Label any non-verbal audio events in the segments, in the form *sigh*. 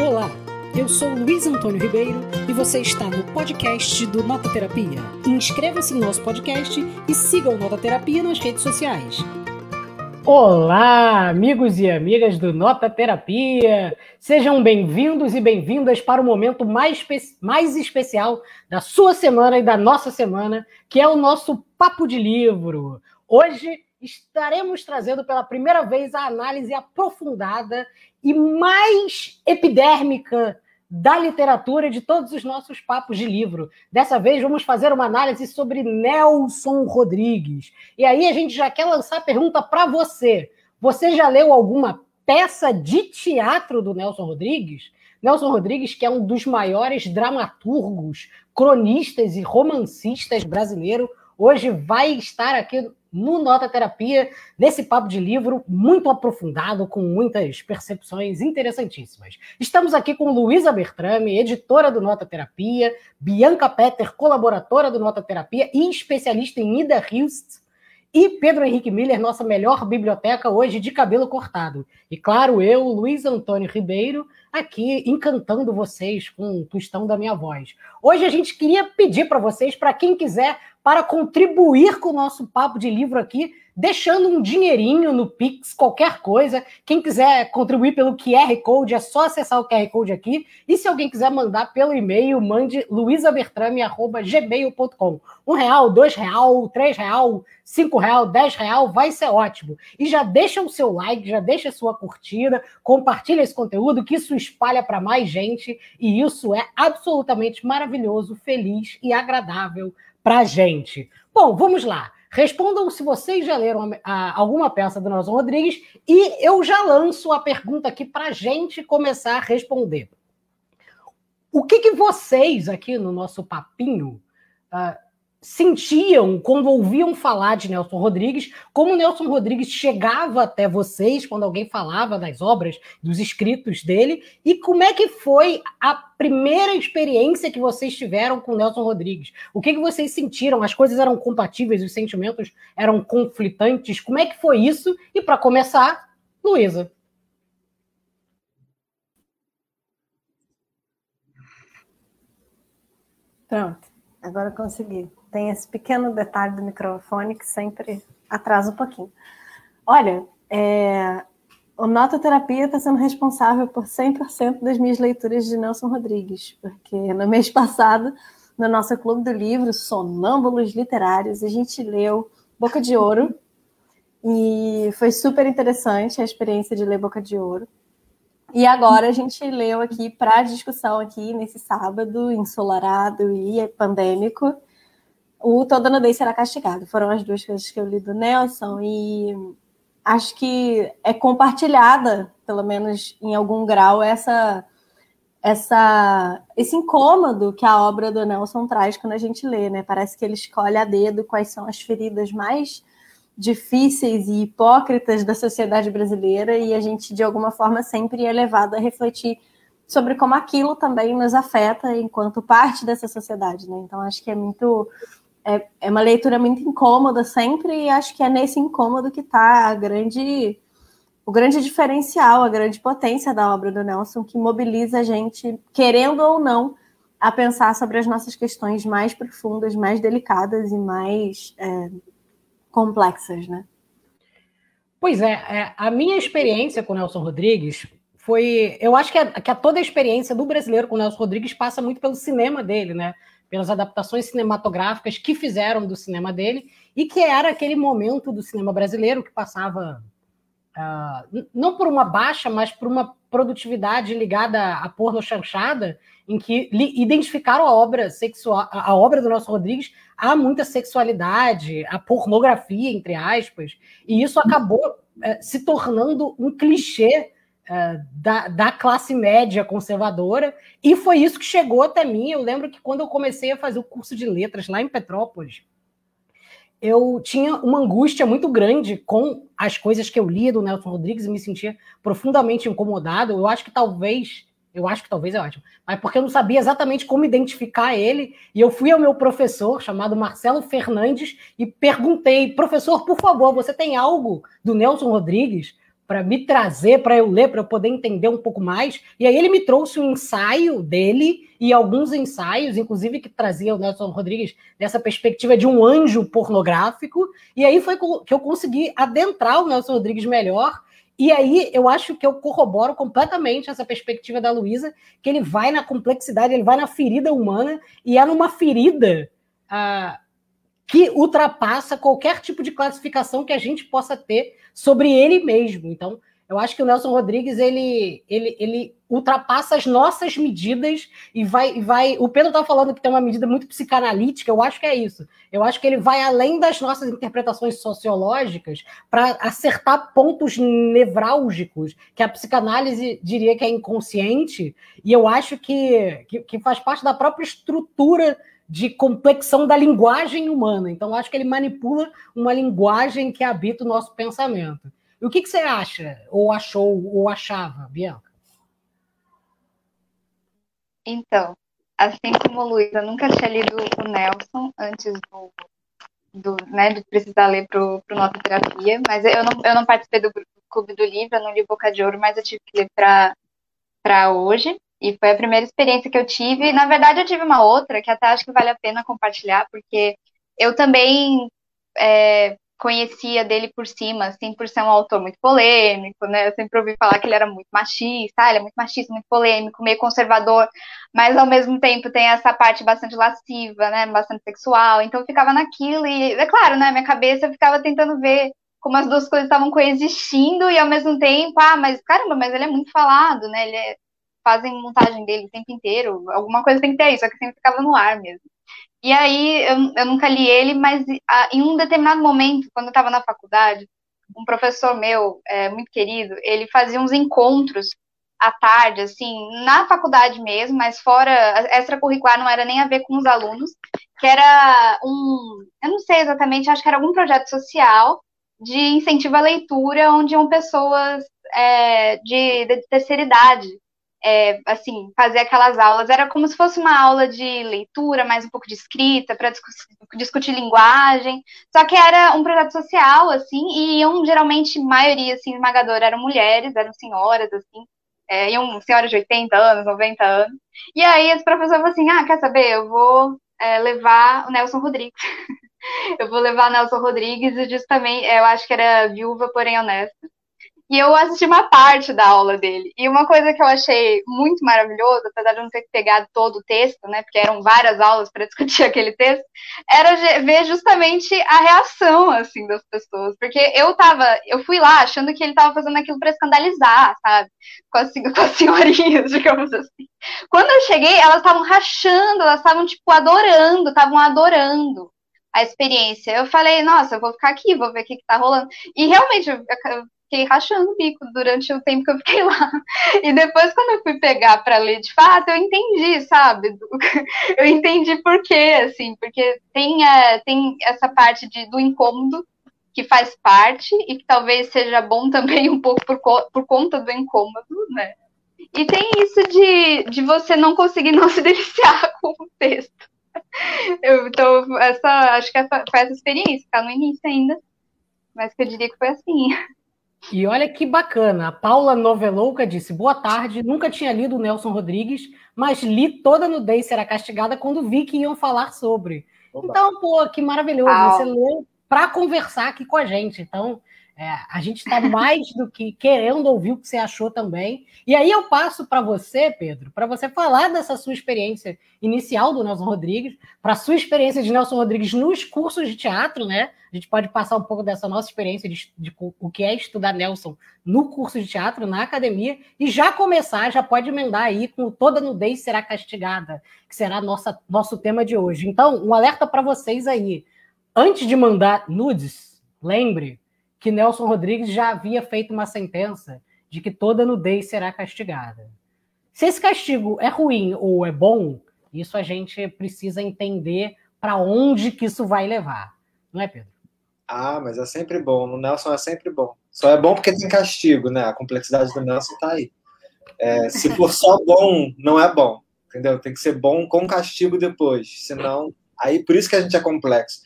Olá, eu sou Luiz Antônio Ribeiro e você está no podcast do Nota Terapia. Inscreva-se no nosso podcast e siga o Nota Terapia nas redes sociais. Olá, amigos e amigas do Nota Terapia! Sejam bem-vindos e bem-vindas para o momento mais, mais especial da sua semana e da nossa semana, que é o nosso Papo de Livro. Hoje estaremos trazendo pela primeira vez a análise aprofundada e mais epidérmica da literatura de todos os nossos papos de livro. Dessa vez vamos fazer uma análise sobre Nelson Rodrigues. E aí a gente já quer lançar a pergunta para você. Você já leu alguma peça de teatro do Nelson Rodrigues? Nelson Rodrigues, que é um dos maiores dramaturgos, cronistas e romancistas brasileiro, hoje vai estar aqui no Nota Terapia, nesse papo de livro muito aprofundado, com muitas percepções interessantíssimas. Estamos aqui com Luísa Bertrame, editora do Nota Terapia, Bianca Petter, colaboradora do Nota Terapia e especialista em Ida Hilst, e Pedro Henrique Miller, nossa melhor biblioteca hoje de cabelo cortado. E claro, eu, Luiz Antônio Ribeiro, aqui encantando vocês com o tostão da minha voz. Hoje a gente queria pedir para vocês, para quem quiser para contribuir com o nosso papo de livro aqui, deixando um dinheirinho no Pix, qualquer coisa. Quem quiser contribuir pelo QR Code, é só acessar o QR Code aqui. E se alguém quiser mandar pelo e-mail, mande luisabertrame.gmail.com. Um real, dois real, três real, cinco real, dez real, vai ser ótimo. E já deixa o seu like, já deixa a sua curtida, compartilha esse conteúdo, que isso espalha para mais gente. E isso é absolutamente maravilhoso, feliz e agradável para gente. Bom, vamos lá. Respondam se vocês já leram a, a, alguma peça do Nelson Rodrigues e eu já lanço a pergunta aqui para a gente começar a responder. O que, que vocês aqui no nosso papinho uh, sentiam quando ouviam falar de Nelson Rodrigues, como Nelson Rodrigues chegava até vocês quando alguém falava das obras, dos escritos dele, e como é que foi a primeira experiência que vocês tiveram com Nelson Rodrigues? O que, que vocês sentiram? As coisas eram compatíveis, os sentimentos eram conflitantes? Como é que foi isso? E para começar, Luísa. Pronto, agora consegui tem esse pequeno detalhe do microfone que sempre atrasa um pouquinho. Olha, é, o Nota Terapia está sendo responsável por 100% das minhas leituras de Nelson Rodrigues, porque no *laughs* mês passado, no nosso Clube do Livro, Sonâmbulos Literários, a gente leu Boca de Ouro, e foi super interessante a experiência de ler Boca de Ouro. E agora a gente leu aqui para discussão aqui nesse sábado, ensolarado e pandêmico, o Toda Nudez Será Castigado. Foram as duas coisas que eu li do Nelson e acho que é compartilhada, pelo menos em algum grau, essa essa esse incômodo que a obra do Nelson traz quando a gente lê, né? Parece que ele escolhe a dedo quais são as feridas mais difíceis e hipócritas da sociedade brasileira e a gente de alguma forma sempre é levado a refletir sobre como aquilo também nos afeta enquanto parte dessa sociedade, né? Então acho que é muito é, é uma leitura muito incômoda sempre, e acho que é nesse incômodo que está a grande, o grande diferencial, a grande potência da obra do Nelson, que mobiliza a gente, querendo ou não, a pensar sobre as nossas questões mais profundas, mais delicadas e mais é, complexas, né? Pois é, é, a minha experiência com Nelson Rodrigues foi. Eu acho que, a, que toda a experiência do brasileiro com Nelson Rodrigues passa muito pelo cinema dele, né? Pelas adaptações cinematográficas que fizeram do cinema dele e que era aquele momento do cinema brasileiro que passava uh, não por uma baixa, mas por uma produtividade ligada à porno chanchada, em que identificaram a obra sexual, a obra do nosso Rodrigues há muita sexualidade, a pornografia entre aspas, e isso acabou uh, se tornando um clichê da, da classe média conservadora, e foi isso que chegou até mim. Eu lembro que quando eu comecei a fazer o curso de letras lá em Petrópolis, eu tinha uma angústia muito grande com as coisas que eu lia do Nelson Rodrigues e me sentia profundamente incomodado. Eu acho que talvez, eu acho que talvez é ótimo, mas porque eu não sabia exatamente como identificar ele. E eu fui ao meu professor, chamado Marcelo Fernandes, e perguntei: professor, por favor, você tem algo do Nelson Rodrigues? Para me trazer, para eu ler, para eu poder entender um pouco mais. E aí ele me trouxe um ensaio dele e alguns ensaios, inclusive que trazia o Nelson Rodrigues dessa perspectiva de um anjo pornográfico. E aí foi que eu consegui adentrar o Nelson Rodrigues melhor. E aí eu acho que eu corroboro completamente essa perspectiva da Luísa, que ele vai na complexidade, ele vai na ferida humana, e é numa ferida. Ah, que ultrapassa qualquer tipo de classificação que a gente possa ter sobre ele mesmo. Então, eu acho que o Nelson Rodrigues ele, ele, ele ultrapassa as nossas medidas e vai, vai. O Pedro está falando que tem uma medida muito psicanalítica, eu acho que é isso. Eu acho que ele vai além das nossas interpretações sociológicas para acertar pontos nevrálgicos que a psicanálise diria que é inconsciente, e eu acho que, que, que faz parte da própria estrutura de complexão da linguagem humana. Então, acho que ele manipula uma linguagem que habita o nosso pensamento. E o que, que você acha, ou achou, ou achava, Bianca? Então, assim como eu nunca tinha lido o Nelson antes do, do, né, de precisar ler para o Nota Terapia, mas eu não, eu não participei do Clube do Livro, eu não li Boca de Ouro, mas eu tive que ler para hoje. E foi a primeira experiência que eu tive. Na verdade, eu tive uma outra que até acho que vale a pena compartilhar, porque eu também é, conhecia dele por cima, assim, por ser um autor muito polêmico, né? Eu sempre ouvi falar que ele era muito machista, ah, ele é muito machista, muito polêmico, meio conservador, mas ao mesmo tempo tem essa parte bastante lasciva, né? Bastante sexual. Então eu ficava naquilo e, é claro, né? Minha cabeça ficava tentando ver como as duas coisas estavam coexistindo e ao mesmo tempo, ah, mas caramba, mas ele é muito falado, né? Ele é fazem montagem dele o tempo inteiro, alguma coisa tem que ter aí, só que sempre ficava no ar mesmo. E aí eu, eu nunca li ele, mas a, em um determinado momento, quando eu estava na faculdade, um professor meu, é, muito querido, ele fazia uns encontros à tarde, assim, na faculdade mesmo, mas fora, extracurricular não era nem a ver com os alunos, que era um, eu não sei exatamente, acho que era algum projeto social de incentivo à leitura, onde iam pessoas é, de, de terceira idade, é, assim, fazer aquelas aulas. Era como se fosse uma aula de leitura, mais um pouco de escrita, para discutir, discutir, linguagem. Só que era um projeto social, assim, e iam geralmente, maioria, assim, esmagadora, eram mulheres, eram senhoras, assim, é, iam senhoras de 80 anos, 90 anos. E aí esse professor falou assim: ah, quer saber? Eu vou é, levar o Nelson Rodrigues. *laughs* eu vou levar o Nelson Rodrigues e também, eu acho que era viúva, porém honesta. E eu assisti uma parte da aula dele. E uma coisa que eu achei muito maravilhosa, apesar de não ter pegado todo o texto, né, porque eram várias aulas para *laughs* discutir aquele texto, era ver justamente a reação assim das pessoas, porque eu tava, eu fui lá achando que ele tava fazendo aquilo para escandalizar, sabe, com as, *laughs* com as senhorinhas, *laughs* digamos assim. Quando eu cheguei, elas estavam rachando, elas estavam tipo adorando, estavam adorando a experiência. Eu falei, nossa, eu vou ficar aqui, vou ver o que, que tá rolando. E realmente, eu, fiquei rachando o bico durante o tempo que eu fiquei lá. *laughs* E depois, quando eu fui pegar para ler de fato, eu entendi, sabe? *laughs* Eu entendi por quê, assim, porque tem, é, tem essa parte de, do incômodo que faz parte e que talvez seja bom *laughs* também um pouco por, por conta do incômodo, né? E tem isso de, de você não conseguir não se deliciar com o texto. Eu, então, essa, acho que essa, foi essa experiência, tá no início ainda, mas que eu diria que foi assim. E olha que bacana, a Paula Novelouca disse: Boa tarde, nunca tinha lido o Nelson Rodrigues, mas li toda nudez será castigada quando vi que iam falar sobre. Opa. Então, pô, que maravilhoso, você leu para conversar aqui com a gente. Então, é, a gente está mais do que querendo ouvir o que você achou também. E aí eu passo para você, Pedro, para você falar dessa sua experiência inicial do Nelson Rodrigues, para a sua experiência de Nelson Rodrigues nos cursos de teatro, né? A gente pode passar um pouco dessa nossa experiência de, de, o que é estudar Nelson no curso de teatro, na academia, e já começar, já pode emendar aí com toda nudez será castigada, que será nossa, nosso tema de hoje. Então, um alerta para vocês aí. Antes de mandar nudes, lembre que Nelson Rodrigues já havia feito uma sentença de que toda nudez será castigada. Se esse castigo é ruim ou é bom, isso a gente precisa entender para onde que isso vai levar. Não é, Pedro? Ah, mas é sempre bom. No Nelson é sempre bom. Só é bom porque tem castigo, né? A complexidade do Nelson está aí. É, se for só bom, não é bom. Entendeu? Tem que ser bom com castigo depois. Senão, aí por isso que a gente é complexo.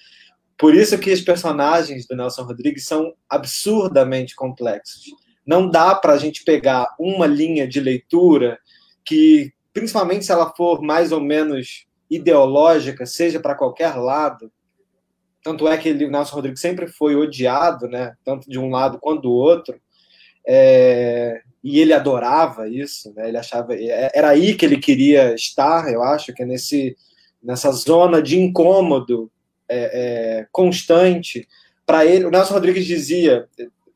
Por isso que os personagens do Nelson Rodrigues são absurdamente complexos. não dá para a gente pegar uma linha de leitura que, principalmente se ela for mais ou menos ideológica, seja para qualquer lado, tanto é que ele, o Nelson Rodrigues sempre foi odiado, né, tanto de um lado quanto do outro, é, e ele adorava isso, né, ele achava, é, era aí que ele queria estar, eu acho, que é nesse, nessa zona de incômodo é, é constante, para ele, o Nelson Rodrigues dizia,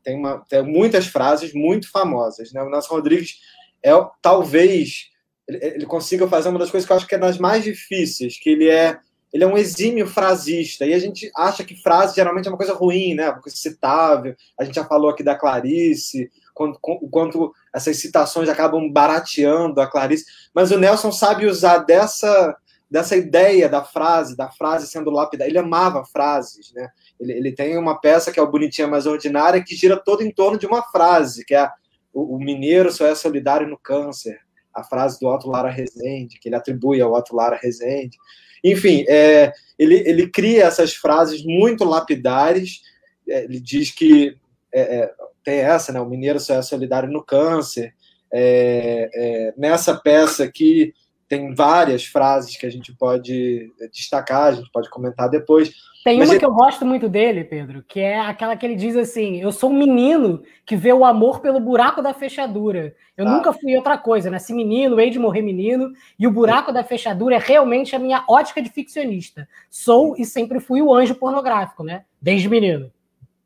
tem, uma, tem muitas frases muito famosas, né, o Nelson Rodrigues é talvez ele, ele consiga fazer uma das coisas que eu acho que é das mais difíceis, que ele é ele é um exímio frasista, e a gente acha que frase geralmente é uma coisa ruim, né? Uma coisa citável. A gente já falou aqui da Clarice, o quanto essas citações acabam barateando a Clarice, mas o Nelson sabe usar dessa, dessa ideia da frase, da frase sendo lapidada. Ele amava frases, né? Ele, ele tem uma peça que é o Bonitinha Mais Ordinária, que gira todo em torno de uma frase, que é o, o mineiro só é solidário no câncer, a frase do Otto Lara Rezende, que ele atribui ao Otto Lara Rezende. Enfim, é, ele, ele cria essas frases muito lapidares. É, ele diz que é, é, tem essa, né? O mineiro só é solidário no câncer. É, é, nessa peça aqui tem várias frases que a gente pode destacar, a gente pode comentar depois. Tem uma ele... que eu gosto muito dele, Pedro, que é aquela que ele diz assim: Eu sou um menino que vê o amor pelo buraco da fechadura. Eu ah. nunca fui outra coisa, nasci menino, hei de morrer menino, e o buraco da fechadura é realmente a minha ótica de ficcionista. Sou e sempre fui o anjo pornográfico, né? Desde menino.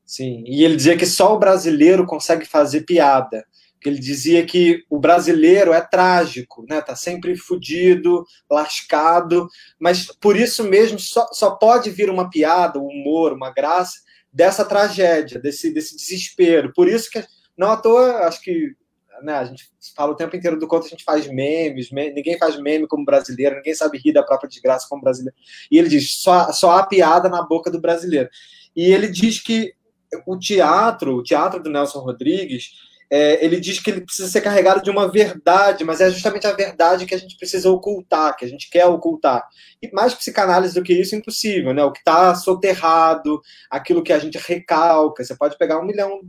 Sim, e ele dizia que só o brasileiro consegue fazer piada que ele dizia que o brasileiro é trágico, né? Tá sempre fudido, lascado, mas por isso mesmo só, só pode vir uma piada, um humor, uma graça dessa tragédia, desse, desse desespero. Por isso que não à toa, acho que né, a gente fala o tempo inteiro do quanto a gente faz memes, ninguém faz meme como brasileiro, ninguém sabe rir da própria desgraça como brasileiro. E ele diz: só, só há piada na boca do brasileiro. E ele diz que o teatro, o teatro do Nelson Rodrigues, é, ele diz que ele precisa ser carregado de uma verdade, mas é justamente a verdade que a gente precisa ocultar, que a gente quer ocultar. E mais psicanálise do que isso, impossível, né? O que está soterrado, aquilo que a gente recalca. Você pode pegar um milhão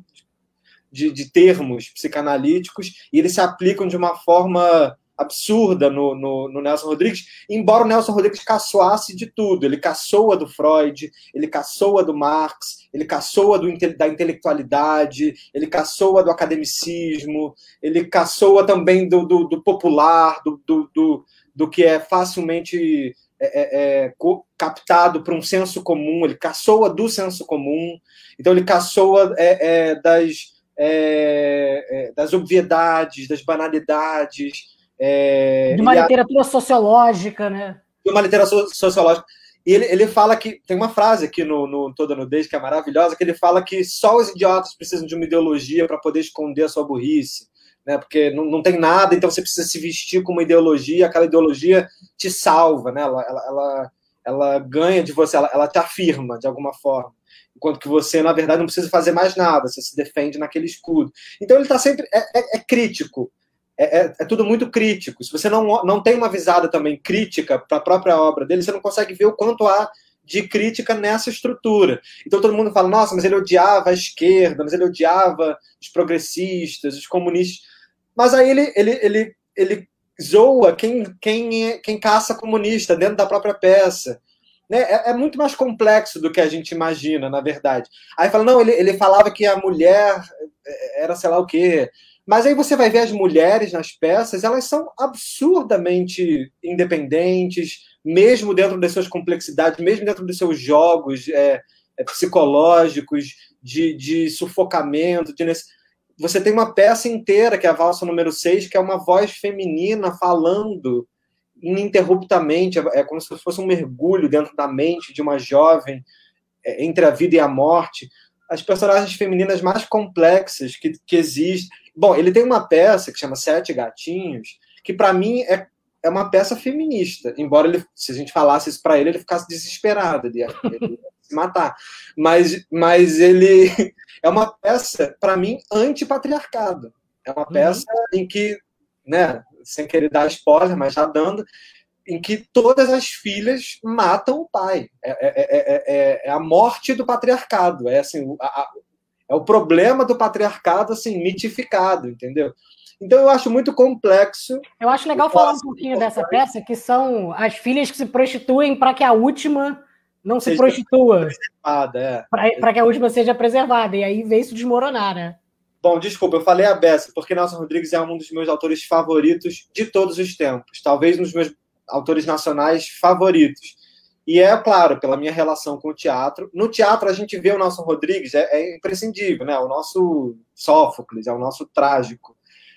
de, de termos psicanalíticos e eles se aplicam de uma forma absurda no, no, no, Nelson Rodrigues, embora o Nelson Rodrigues caçoasse de tudo. Ele caçoa do Freud, ele caçoa do Marx, ele caçoa do, da intelectualidade, ele caçoa do academicismo, ele caçoa também do, do, do popular, do, do, do, que é facilmente é, é, é captado por um senso comum, ele caçoa do senso comum, então ele caçoa é, é das, é, das obviedades, das banalidades, é, de uma literatura a... sociológica, né? De uma literatura sociológica. E ele, ele fala que. Tem uma frase aqui no, no Toda Nudez que é maravilhosa, que ele fala que só os idiotas precisam de uma ideologia para poder esconder a sua burrice. Né? Porque não, não tem nada, então você precisa se vestir com uma ideologia, aquela ideologia te salva, né? ela, ela, ela, ela ganha de você, ela, ela te afirma de alguma forma enquanto que você, na verdade, não precisa fazer mais nada, você se defende naquele escudo. Então ele está sempre. É, é, é, crítico é, é, é, tudo muito crítico. Se você não, não tem uma visada também crítica para a própria obra dele, você não consegue ver o quanto há de crítica nessa estrutura. Então todo mundo fala, nossa, mas ele odiava a esquerda, mas ele odiava os progressistas, os comunistas. Mas aí ele, ele, ele, ele zoa quem, quem, quem caça comunista dentro da própria peça. Né? É, é, muito mais complexo do que a gente imagina, na verdade. Aí fala, não, ele, ele falava que a mulher era sei lá o quê, mas aí você vai ver as mulheres nas peças, elas são absurdamente independentes, mesmo dentro das suas complexidades, mesmo dentro dos seus jogos é, é, psicológicos, de, de sufocamento. De... Você tem uma peça inteira, que é a valsa número 6, que é uma voz feminina falando ininterruptamente, é, é como se fosse um mergulho dentro da mente de uma jovem é, entre a vida e a morte. As personagens femininas mais complexas que, que existem Bom, ele tem uma peça que chama Sete Gatinhos, que para mim é, é uma peça feminista, embora ele, se a gente falasse isso para ele, ele ficasse desesperado, ele ia, ele ia se matar. Mas, mas ele *laughs* é uma peça, para mim, antipatriarcado. É uma uhum. peça uhum. em que, né, sem querer dar spoiler, mas já dando, em que todas as filhas matam o pai. É, é, é, é, é a morte do patriarcado. É assim, a, a, É o problema do patriarcado, assim, mitificado, entendeu? Então eu acho muito complexo. Eu acho legal falar um pouquinho dessa peça, que são as filhas que se prostituem para que a última não se prostitua. É. Para que a última seja preservada. E aí vê isso desmoronar, né? Bom, desculpa, eu falei a Bessa, porque Nelson Rodrigues é um dos meus autores favoritos de todos os tempos. Talvez um dos meus autores nacionais favoritos. E é, claro, pela minha relação com o teatro. No teatro, a gente vê o Nelson Rodrigues, é, é imprescindível, né? O nosso Sófocles, é o nosso trágico.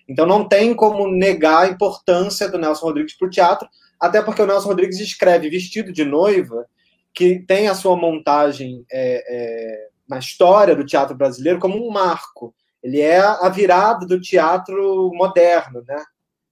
Então não tem como negar a importância do Nelson Rodrigues para o teatro, até porque o Nelson Rodrigues escreve Vestido de Noiva, que tem a sua montagem é, é, na história do teatro brasileiro como um marco. Ele é a virada do teatro moderno, né?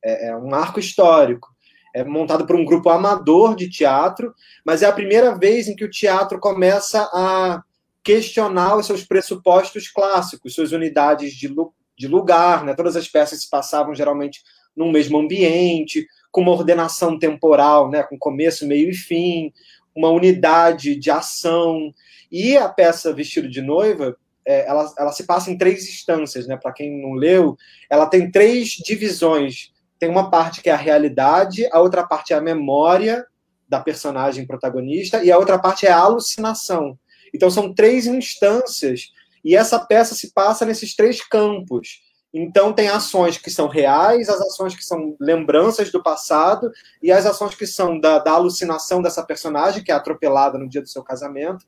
É, é um marco histórico. É montado por um grupo amador de teatro, mas é a primeira vez em que o teatro começa a questionar os seus pressupostos clássicos, suas unidades de, de lugar, né? Todas as peças se passavam geralmente num mesmo ambiente, com uma ordenação temporal, né? Com começo, meio e fim, uma unidade de ação. E a peça Vestido de Noiva, é, ela, ela se passa em três instâncias, né? Para quem não leu, ela tem três divisões. Tem uma parte que é a realidade, a outra parte é a memória da personagem protagonista e a outra parte é a alucinação. Então são três instâncias e essa peça se passa nesses três campos. Então, tem ações que são reais, as ações que são lembranças do passado, e as ações que são da, da alucinação dessa personagem, que é atropelada no dia do seu casamento.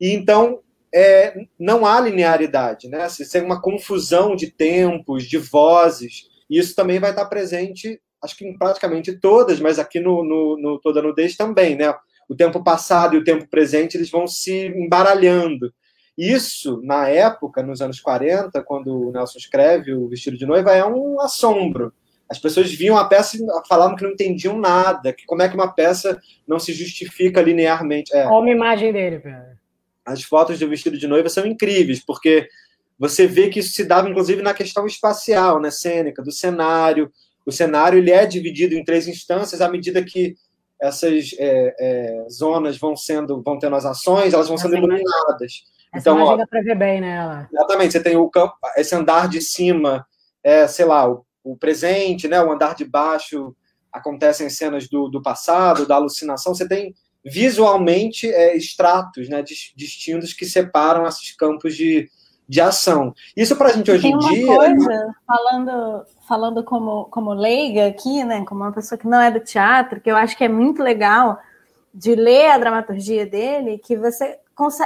E então, é, não há linearidade, né? Se tem uma confusão de tempos, de vozes, e isso também vai estar presente, acho que em praticamente todas, mas aqui no, no, no Toda Nudez também, né? O tempo passado e o tempo presente, eles vão se embaralhando. Isso, na época, nos anos 40, quando o Nelson escreve o Vestido de Noiva, é um assombro. As pessoas viam a peça e falavam que não entendiam nada, que como é que uma peça não se justifica linearmente. É. Olha uma imagem dele, Pedro. As fotos do Vestido de Noiva são incríveis, porque você vê que isso se dava, inclusive, na questão espacial, né, cênica, do cenário. O cenário ele é dividido em três instâncias à medida que essas é, é, zonas vão sendo, vão tendo as ações, elas vão sendo iluminadas. Essa então, imagem dá para ver bem nela. Exatamente, você tem o campo, esse andar de cima, é, sei lá, o, o presente, né, o andar de baixo, acontecem cenas do, do passado, da alucinação, você tem visualmente é, estratos né, distintos que separam esses campos de, de ação. Isso para a gente hoje em dia. Coisa, falando, falando como, como leiga aqui, né, como uma pessoa que não é do teatro, que eu acho que é muito legal de ler a dramaturgia dele, que você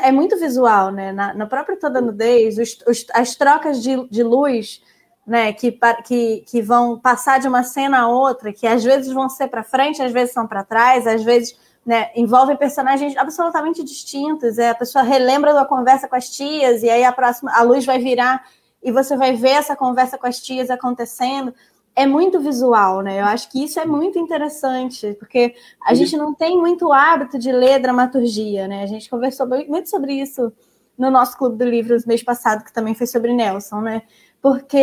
é muito visual, né? Na, na própria toda nudez, os, os, as trocas de, de luz, né? Que, que, que vão passar de uma cena a outra, que às vezes vão ser para frente, às vezes são para trás, às vezes né, envolvem personagens absolutamente distintos. É, a pessoa relembra da conversa com as tias, e aí a próxima, a luz vai virar e você vai ver essa conversa com as tias acontecendo é muito visual, né? Eu acho que isso é muito interessante, porque a gente não tem muito hábito de ler dramaturgia, né? A gente conversou muito sobre isso no nosso Clube do Livro mês passado, que também foi sobre Nelson, né? Porque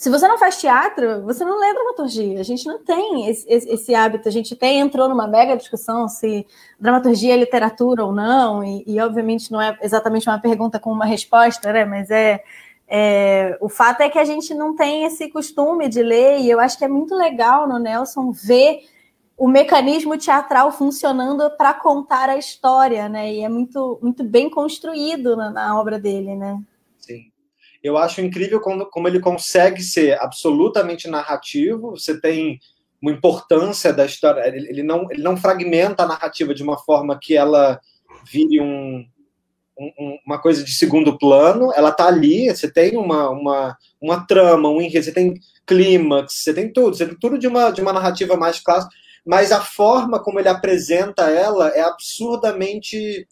se você não faz teatro, você não lê dramaturgia. A gente não tem esse, esse, esse hábito. A gente até entrou numa mega discussão se dramaturgia é literatura ou não, e, e obviamente não é exatamente uma pergunta com uma resposta, né? Mas é é, o fato é que a gente não tem esse costume de ler, e eu acho que é muito legal no Nelson ver o mecanismo teatral funcionando para contar a história, né? E é muito, muito bem construído na, na obra dele, né? Eu acho incrível como, como ele consegue ser absolutamente narrativo. Você tem uma importância da história. Ele, ele, não, ele não fragmenta a narrativa de uma forma que ela vire um, um, uma coisa de segundo plano, ela tá ali, você tem uma, uma, uma trama, um enredo, você tem clímax, você tem tudo, você tem tudo de uma, de uma narrativa mais clássica, mas a forma como ele apresenta ela é absurdamente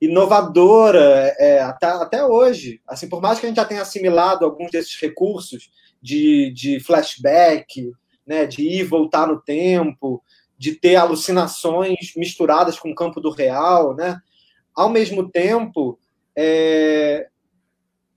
inovadora é, é, até, até hoje. Assim, por mais que a gente já tenha assimilado alguns desses recursos de, de flashback, né, de ir e voltar no tempo, de ter alucinações misturadas com o campo do real, né? ao mesmo tempo, é,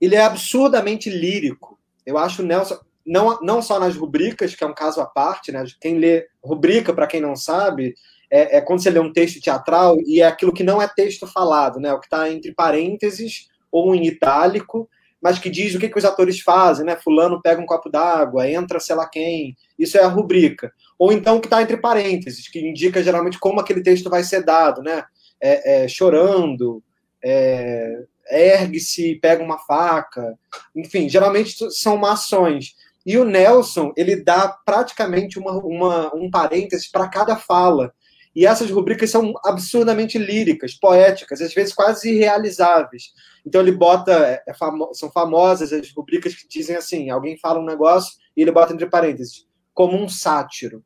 ele é absurdamente lírico. Eu acho Nelson, não, não só nas rubricas, que é um caso à parte, né? Quem lê rubrica, para quem não sabe, é, é, quando você lê um texto teatral e é aquilo que não é texto falado, né? O que está entre parênteses ou em itálico, mas que diz o que, que os atores fazem, né? Fulano pega um copo d'água, entra sei lá quem, isso é a rubrica. Ou então que está entre parênteses, que indica geralmente como aquele texto vai ser dado, né? É, é, chorando, é, ergue-se, pega uma faca, enfim, geralmente são ações. E o Nelson, ele dá praticamente uma, uma um parênteses para cada fala. E essas rubricas são absurdamente líricas, poéticas, às vezes quase irrealizáveis. Então ele bota, é, é famo, são famosas as rubricas que dizem assim: alguém fala um negócio e ele bota entre parênteses, como um sátiro,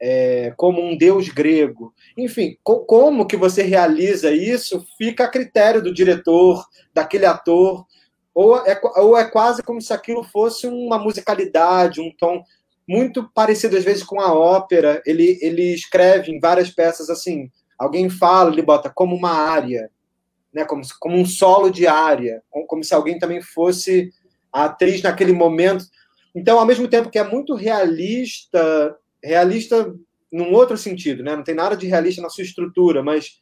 é, como um deus grego. Enfim, co como que você realiza isso fica a critério do diretor, daquele ator, ou é, ou é quase como se aquilo fosse uma musicalidade, um tom muito parecido às vezes com a ópera. Ele, ele escreve em várias peças assim: alguém fala, ele bota como uma área né, como, como um solo de área, como, como se alguém também fosse a atriz naquele momento. Então, ao mesmo tempo que é muito realista, realista num outro sentido, né? não tem nada de realista na sua estrutura, mas,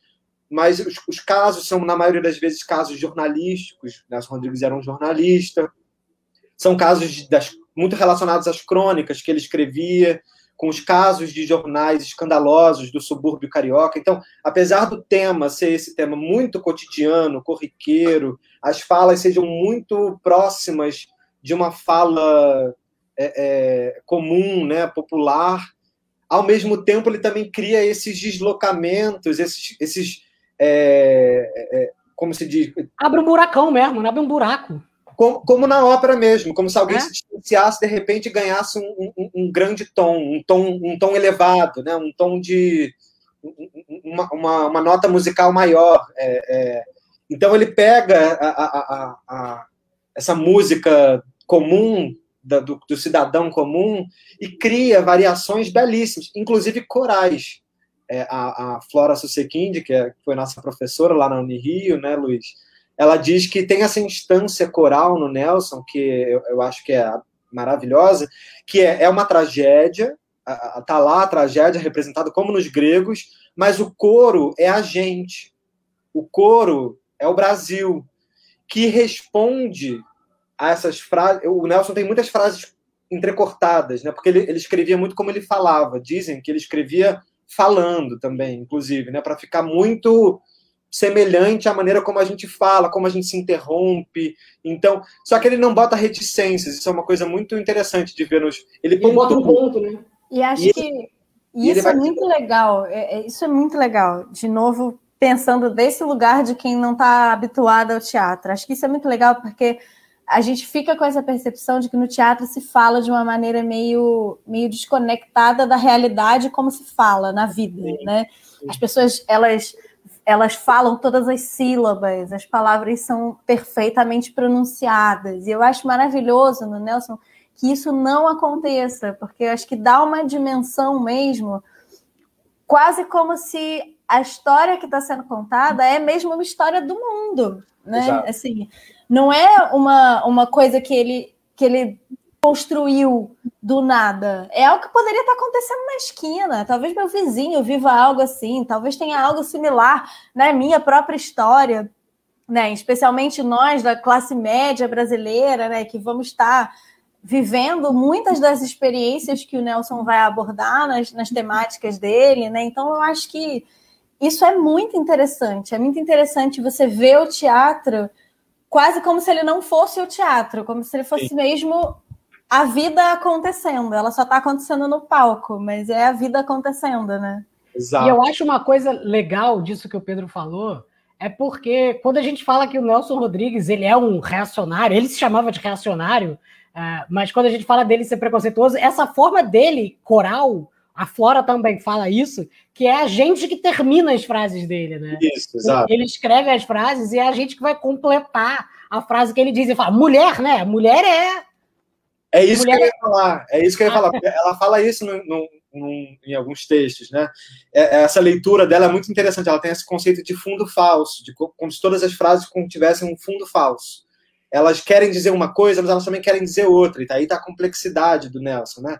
mas os, os casos são, na maioria das vezes, casos jornalísticos. Nelson né? Rodrigues era um jornalista. São casos das, muito relacionados às crônicas que ele escrevia, com os casos de jornais escandalosos do subúrbio carioca. Então, apesar do tema ser esse tema muito cotidiano, corriqueiro, as falas sejam muito próximas de uma fala é, é, comum, né, popular, ao mesmo tempo ele também cria esses deslocamentos, esses, esses é, é como se diz? Abre um buracão mesmo, abre um buraco como, como, na ópera mesmo, como se alguém é? se distanciasse de repente e ganhasse um, um, um, grande tom, um tom, um tom elevado, né? um tom de uma, uma, uma nota musical maior. É, é. Então ele pega a, a, a, essa música comum da, do, do, cidadão comum e cria variações belíssimas, inclusive corais. É, a, a Flora Susequinde, que, é, que foi nossa professora lá na Unirio, né, Luiz? Ela diz que tem essa instância coral no Nelson, que eu, eu acho que é maravilhosa, que é, é uma tragédia, está lá a tragédia representada como nos gregos, mas o coro é a gente. O coro é o Brasil, que responde a essas frases. O Nelson tem muitas frases entrecortadas, né? porque ele, ele escrevia muito como ele falava. Dizem que ele escrevia falando também, inclusive, né? para ficar muito semelhante à maneira como a gente fala, como a gente se interrompe. Então, só que ele não bota reticências. Isso é uma coisa muito interessante de ver nos. Ele, ele bota um ponto, né? E acho e que isso é muito legal. É, é, isso é muito legal. De novo, pensando desse lugar de quem não está habituado ao teatro. Acho que isso é muito legal porque a gente fica com essa percepção de que no teatro se fala de uma maneira meio, meio desconectada da realidade como se fala na vida, Sim. né? As pessoas, elas elas falam todas as sílabas, as palavras são perfeitamente pronunciadas. E eu acho maravilhoso no Nelson que isso não aconteça, porque eu acho que dá uma dimensão mesmo, quase como se a história que está sendo contada é mesmo uma história do mundo, né? Exato. Assim, não é uma, uma coisa que ele que ele construiu do nada. É algo que poderia estar acontecendo na esquina. Talvez meu vizinho viva algo assim, talvez tenha algo similar na minha própria história, né? Especialmente nós da classe média brasileira, né, que vamos estar vivendo muitas das experiências que o Nelson vai abordar nas, nas temáticas dele, né? Então eu acho que isso é muito interessante. É muito interessante você ver o teatro quase como se ele não fosse o teatro, como se ele fosse Sim. mesmo a vida acontecendo. Ela só está acontecendo no palco, mas é a vida acontecendo, né? Exato. E eu acho uma coisa legal disso que o Pedro falou, é porque quando a gente fala que o Nelson Rodrigues ele é um reacionário, ele se chamava de reacionário, uh, mas quando a gente fala dele ser preconceituoso, essa forma dele, coral, a Flora também fala isso, que é a gente que termina as frases dele, né? Isso, exato. Ele escreve as frases e é a gente que vai completar a frase que ele diz. e fala, mulher, né? Mulher é é isso Mulher... que eu ia falar. É isso que eu ia falar. Ela fala isso no, no, no, em alguns textos, né? É, essa leitura dela é muito interessante. Ela tem esse conceito de fundo falso, de como se todas as frases tivessem um fundo falso. Elas querem dizer uma coisa, mas elas também querem dizer outra. E tá aí tá a complexidade do Nelson, né?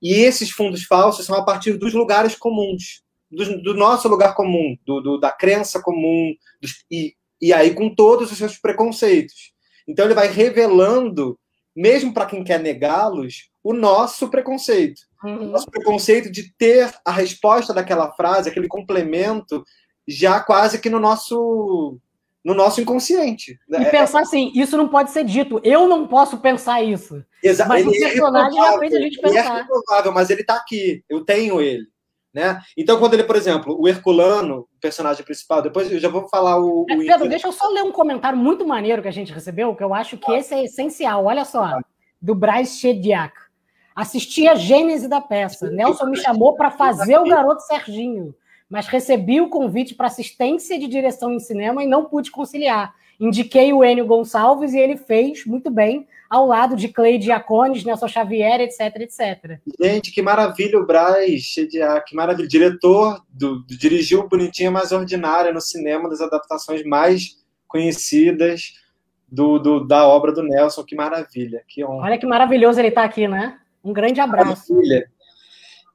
E esses fundos falsos são a partir dos lugares comuns, do, do nosso lugar comum, do, do, da crença comum, dos, e E aí com todos os seus preconceitos. Então ele vai revelando, mesmo para quem quer negá-los, o nosso preconceito. Uhum. O nosso preconceito de ter a resposta daquela frase, aquele complemento, já quase que no nosso no nosso inconsciente. Né? E pensar assim, isso não pode ser dito, eu não posso pensar isso. Exato. Mas ele o é personagem é a gente pensar. Ele é reprovável, mas ele está aqui, eu tenho ele. Né? Então, quando ele, por exemplo, o Herculano, o personagem principal, depois eu já vou falar o. o é, Pedro, deixa eu só ler um comentário muito maneiro que a gente recebeu, que eu acho que esse é essencial. Olha só, do Bryce Chediak. Assisti a gênese da peça. Nelson me chamou para fazer o garoto Serginho mas recebi o convite para assistência de direção em cinema e não pude conciliar. Indiquei o Enio Gonçalves e ele fez muito bem, ao lado de Clay Diacones, Nelson Xavier, etc, etc. Gente, que maravilha o Braz, que maravilha. Diretor, do, do, dirigiu Bonitinha Mais Ordinária no cinema, das adaptações mais conhecidas do, do, da obra do Nelson. Que maravilha, que honra. Olha que maravilhoso ele estar tá aqui, né? Um grande abraço. Maravilha.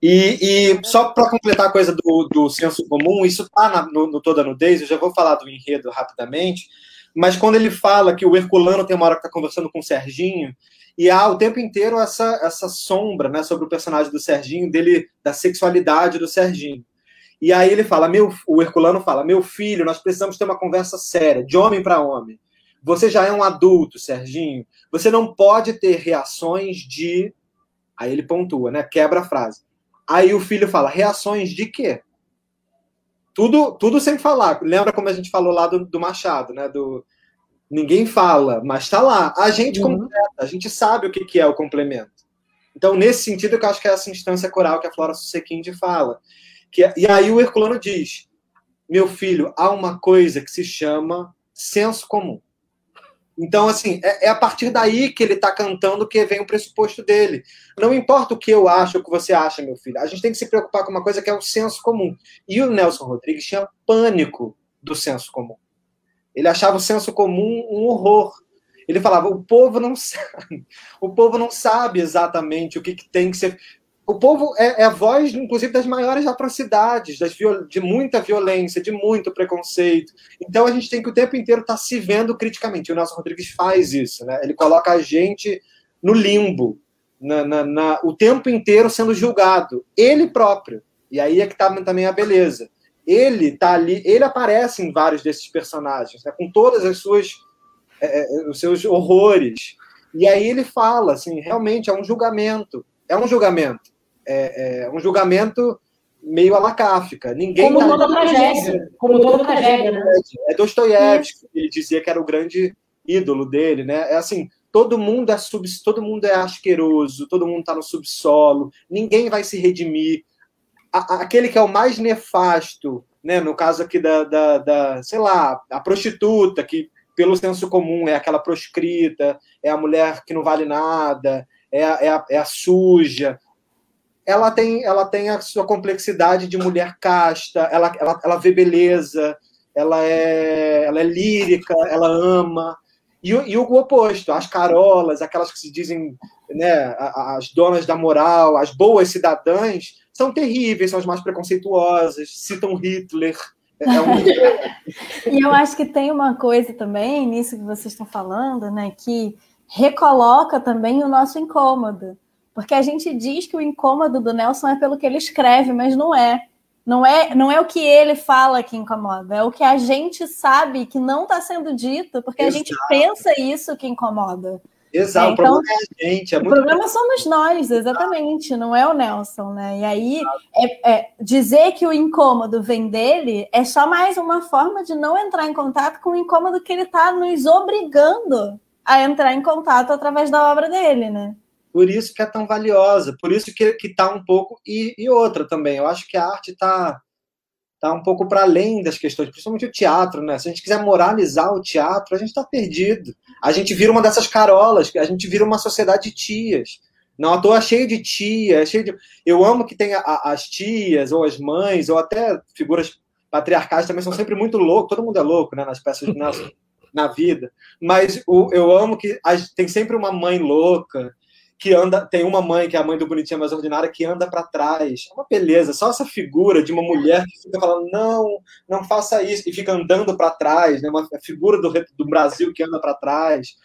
E, e só para completar a coisa do, do senso comum, isso está no, no Toda Nudez, eu já vou falar do enredo rapidamente, mas quando ele fala que o Herculano tem uma hora que está conversando com o Serginho, e há o tempo inteiro essa, essa sombra né, sobre o personagem do Serginho, dele, da sexualidade do Serginho. E aí ele fala, meu, o Herculano fala, meu filho, nós precisamos ter uma conversa séria, de homem para homem. Você já é um adulto, Serginho. Você não pode ter reações de. Aí ele pontua, né? Quebra a frase. Aí o filho fala: reações de quê? Tudo, tudo sem falar. Lembra como a gente falou lá do, do Machado, né? Do ninguém fala, mas está lá. A gente uhum. completa, a gente sabe o que, que é o complemento. Então, nesse sentido, eu acho que é essa instância coral que a Flora Susequinde fala. Que, é, e aí o Herculano diz: meu filho, há uma coisa que se chama senso comum. Então, assim, é, é, a partir daí que ele está cantando que vem o pressuposto dele. Não importa o que eu acho o que você acha, meu filho. A gente tem que se preocupar com uma coisa que é o senso comum. E o Nelson Rodrigues tinha pânico do senso comum. Ele achava o senso comum um horror. Ele falava: o povo não *laughs* sabe, o povo não sabe exatamente o que, que tem que ser o povo é, é, a voz, inclusive, das maiores atrocidades, das de muita violência, de muito preconceito. Então a gente tem que o tempo inteiro estar tá se vendo criticamente. O Nelson Rodrigues faz isso, né? Ele coloca a gente no limbo, na, na, na, o tempo inteiro sendo julgado, ele próprio. E aí é que está também a beleza. Ele tá ali, ele aparece em vários desses personagens, né? com todas as suas é, é os seus horrores. E aí ele fala, assim, realmente é um julgamento, é um julgamento é, é um julgamento meio alakáfica. Ninguém como tá toda tragédia. Como toda tragédia, né? É Dostoiévski, ele dizia que era o grande ídolo dele, né? É assim, todo mundo é sub, todo mundo é asqueroso, todo mundo está no subsolo, ninguém vai se redimir. A, aquele que é o mais nefasto, né? No caso aqui da, da, da, sei lá, a prostituta que pelo senso comum é aquela proscrita, é a mulher que não vale nada, é a, é a, é a suja ela tem, ela tem a sua complexidade de mulher casta, ela, ela, ela vê beleza, ela é, ela é lírica, ela ama. E, e o oposto, as carolas, aquelas que se dizem né, as donas da moral, as boas cidadãs, são terríveis, são as mais preconceituosas, citam Hitler. É, é *laughs* e eu acho que tem uma coisa também nisso que vocês estão falando, né, que recoloca também o nosso incômodo. Porque a gente diz que o incômodo do Nelson é pelo que ele escreve, mas não é. Não é, não é o que ele fala que incomoda, é o que a gente sabe que não está sendo dito, porque Exato. a gente pensa isso que incomoda. Exato, é, então, o problema é a gente. É o problema somos nós, exatamente, não é o Nelson, né? E aí, é, é, dizer que o incômodo vem dele é só mais uma forma de não entrar em contato com o incômodo que ele está nos obrigando a entrar em contato através da obra dele, né? Por isso que é tão valiosa, por isso que está um pouco. E, e, outra também, eu acho que a arte está tá um pouco para além das questões, principalmente o teatro, né? Se a gente quiser moralizar o teatro, a gente está perdido. A gente vira uma dessas carolas, a gente vira uma sociedade de tias. Não à toa cheio de tia, cheio de. Eu amo que tenha as tias, ou as mães, ou até figuras patriarcais também são sempre muito loucos. Todo mundo é louco, né? Nas peças Nelson, na vida. Mas o, eu amo que tem sempre uma mãe louca, que anda, tem uma mãe, que é a mãe do Bonitinha Mais Ordinária, que anda para trás. É uma beleza. Só essa figura de uma mulher que fica falando, não, não faça isso, e fica andando para trás, né? uma figura do, do Brasil que anda para trás.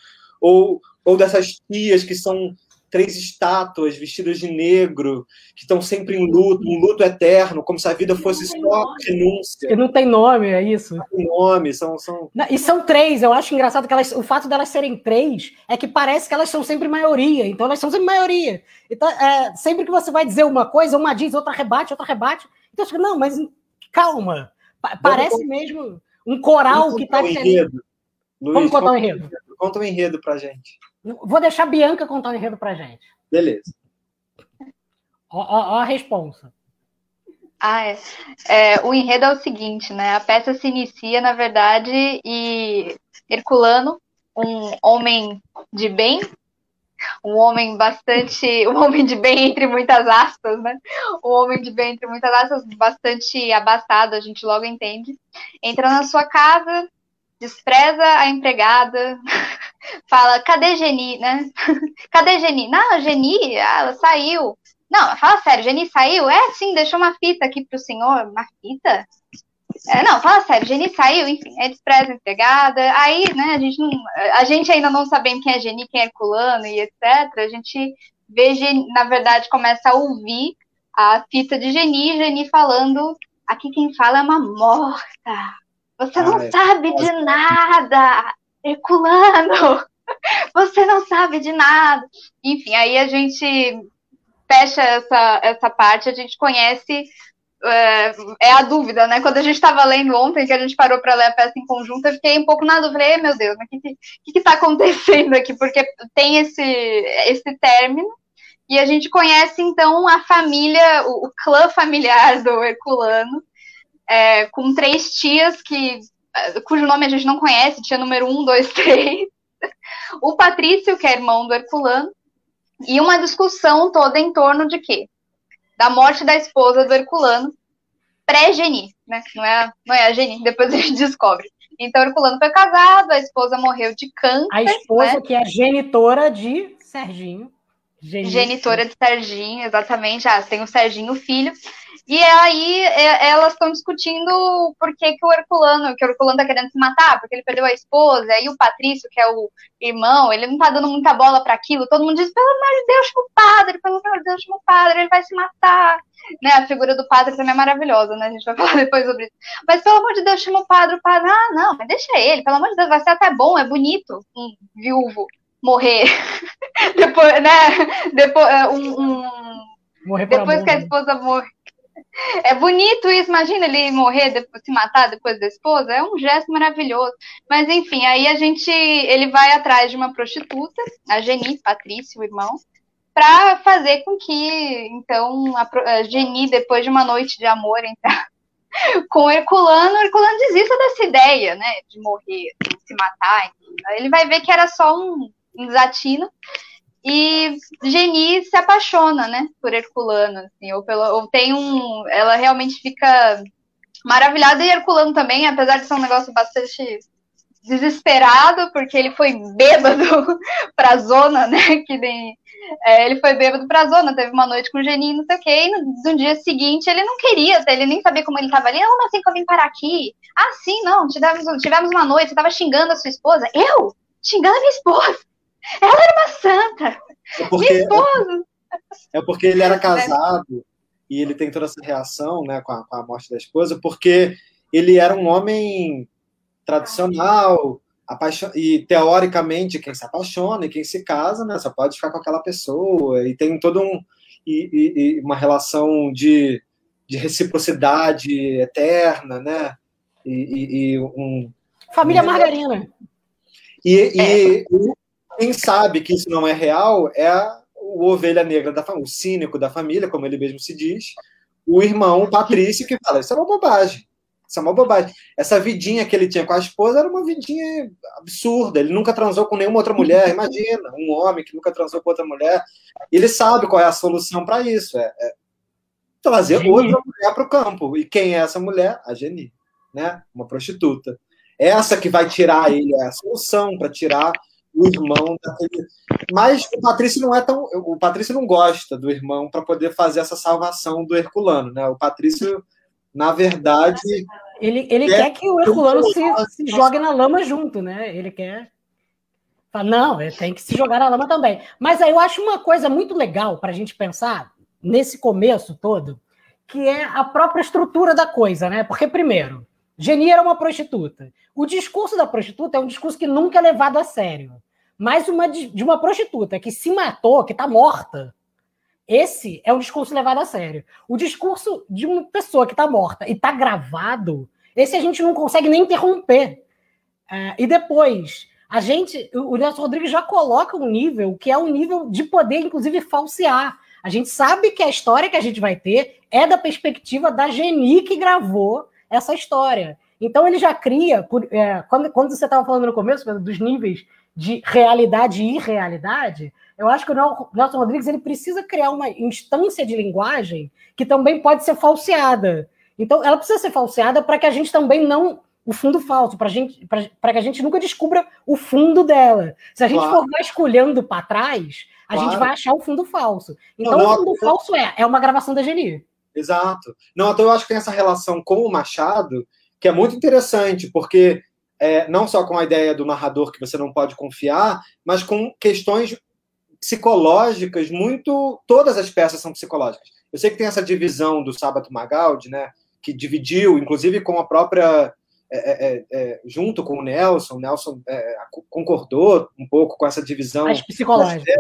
Ou, ou dessas tias que são três estátuas vestidas de negro, que estão sempre em luto, um luto eterno, como se a vida fosse só renúncia. E não tem nome, é isso. Não tem nome, são. são... Não, e são três, eu acho engraçado que elas, o fato delas serem três é que parece que elas são sempre maioria, então elas são sempre maioria. Então, é, sempre que você vai dizer uma coisa, uma diz, outra rebate, outra rebate. Então, você fica, não, mas calma. Parece Vamos mesmo um coral que está sendo. Luiz, Vamos contar o um enredo. Conta um enredo pra gente. Vou deixar a Bianca contar o enredo pra gente. Beleza. Ó, ó, ó a responsa. Ah, é. é. O enredo é o seguinte, né? A peça se inicia, na verdade, e Herculano, um homem de bem, um homem bastante, um homem de bem entre muitas aspas, né? Um homem de bem entre muitas aspas, bastante abastado, a gente logo entende. Entra na sua casa, despreza a empregada, fala, cadê Geni, né? *laughs* cadê Geni? Não, Geni, ah, ela saiu. Não, fala sério, Geni saiu? É, sim, deixou uma fita aqui pro senhor. Uma fita? É, não, fala sério, Geni saiu, enfim, é despreza empregada. Aí, né, a gente, não, a gente ainda não sabendo quem é Geni, quem é Herculano e etc., a gente vê, Geni, na verdade, começa a ouvir a fita de Geni, Geni falando, aqui quem fala é uma morta. Você não ah, sabe de nada, Herculano. *laughs* Você não sabe de nada. Enfim, aí a gente fecha essa, essa parte, a gente conhece. É, é a dúvida, né? Quando a gente estava lendo ontem, que a gente parou para ler a peça em conjunto, eu fiquei um pouco na dúvida. Falei, meu Deus, o que está acontecendo aqui? Porque tem esse, esse término, e a gente conhece então a família, o, o clã familiar do Herculano, é, com três tias que é, cujo nome a gente não conhece, tia número um, dois, *laughs* três. O Patrício, que é irmão do Herculano, e uma discussão toda em torno de quê? Da morte da esposa do Herculano, pré-Geni, né? Não é, não é a Geni, *laughs* depois a gente descobre. Então, Herculano foi casado, a esposa morreu de câncer. A esposa né? que é genitora de Serginho. Genitora de Serginho, exatamente. Ah, tem o Serginho, filho. E aí é, elas estão discutindo por que, que o Herculano, que o Herculano tá querendo se matar, porque ele perdeu a esposa, e o Patrício, que é o irmão, ele não tá dando muita bola para aquilo. Todo mundo diz, pelo amor de Deus, chama o padre, pelo amor de Deus, chama o padre, ele vai se matar. Né, a figura do padre também é maravilhosa, né? A gente vai *laughs* falar depois sobre isso. Mas pelo amor de Deus, chama o padre, o padre, ah, não, mas deixa ele, pelo amor de Deus, vai ser até bom, é bonito um viúvo morrer. *laughs* depois, né? Depois, é, um, um... Morrer depois que a né? esposa morre. *laughs* É bonito isso, imagina ele morrer, depois, se matar depois da esposa, é um gesto maravilhoso. Mas enfim, aí a gente, ele vai atrás de uma prostituta, a Geni, Patrícia, o irmão, para fazer com que, então, a, a Geni, depois de uma noite de amor, entrar *laughs* com Herculano, Herculano desista dessa ideia, né, de morrer, de se matar. Ele vai ver que era só um, um desatino e Geni se apaixona, né, por Herculano, assim, ou, pelo, ou tem um, ela realmente fica maravilhada e Herculano também, apesar de ser um negócio bastante desesperado, porque ele foi bêbado *laughs* pra zona, né, que nem, é, ele foi bêbado pra zona, teve uma noite com o Geni, não sei o que, e no, no, dia seguinte ele não queria, ele nem sabia como ele estava ali, não, assim que eu vim parar aqui, ah, sim, não, tivemos, tivemos uma noite, você tava xingando a sua esposa, eu? Xingando a minha esposa? Ela era uma santa. É porque, Minha esposa. É porque ele era casado e ele tem toda essa reação né, com, a, com a morte da esposa, porque ele era um homem tradicional, apaixon... e teoricamente quem se apaixona e quem se casa, né, só pode ficar com aquela pessoa, e tem todo um e, e, e uma relação de, de reciprocidade eterna, né, e, e um família margarina. E, é. Quem sabe que isso não é real é o ovelha negra da família, o cínico da família, como ele mesmo se diz, o irmão Patrício, que fala: Isso é uma bobagem. Isso é uma bobagem. Essa vidinha que ele tinha com a esposa era uma vidinha absurda. Ele nunca transou com nenhuma outra mulher. Imagina, um homem que nunca transou com outra mulher. Ele sabe qual é a solução para isso: é, é trazer Geni. outra mulher para o campo. E quem é essa mulher? A Geni, né? Uma prostituta. Essa que vai tirar ele, é a solução para tirar o irmão daquele. Mas o Patrício não é tão. O Patrício não gosta do irmão para poder fazer essa salvação do Herculano, né? O Patrício, na verdade. Ele, ele quer, quer que o Herculano se, se jogue na lama junto, né? Ele quer. Não, ele tem que se jogar na lama também. Mas aí eu acho uma coisa muito legal para a gente pensar nesse começo todo, que é a própria estrutura da coisa, né? Porque, primeiro, Geni era uma prostituta. O discurso da prostituta é um discurso que nunca é levado a sério. Mas uma de uma prostituta que se matou, que está morta, esse é um discurso levado a sério. O discurso de uma pessoa que está morta e está gravado, esse a gente não consegue nem interromper. Uh, e depois, a gente, o Nelson Rodrigues já coloca um nível que é um nível de poder, inclusive, falsear. A gente sabe que a história que a gente vai ter é da perspectiva da Geni que gravou essa história. Então ele já cria, por, é, quando, quando você estava falando no começo dos níveis de realidade e irrealidade, eu acho que o Nelson Rodrigues ele precisa criar uma instância de linguagem que também pode ser falseada. Então ela precisa ser falseada para que a gente também não o fundo falso, para que a gente nunca descubra o fundo dela. Se a gente claro. for vasculhando para trás, a claro. gente vai achar o fundo falso. Então não, não, o fundo falso é, é uma gravação da Geni. Exato. Não, então eu acho que tem essa relação com o Machado, que é muito interessante, porque é, não só com a ideia do narrador que você não pode confiar, mas com questões psicológicas muito. Todas as peças são psicológicas. Eu sei que tem essa divisão do Sábado Magaldi, né? Que dividiu, inclusive com a própria. É, é, é, é junto com o Nelson, o Nelson é, concordou um pouco com essa divisão. Mais psicológica.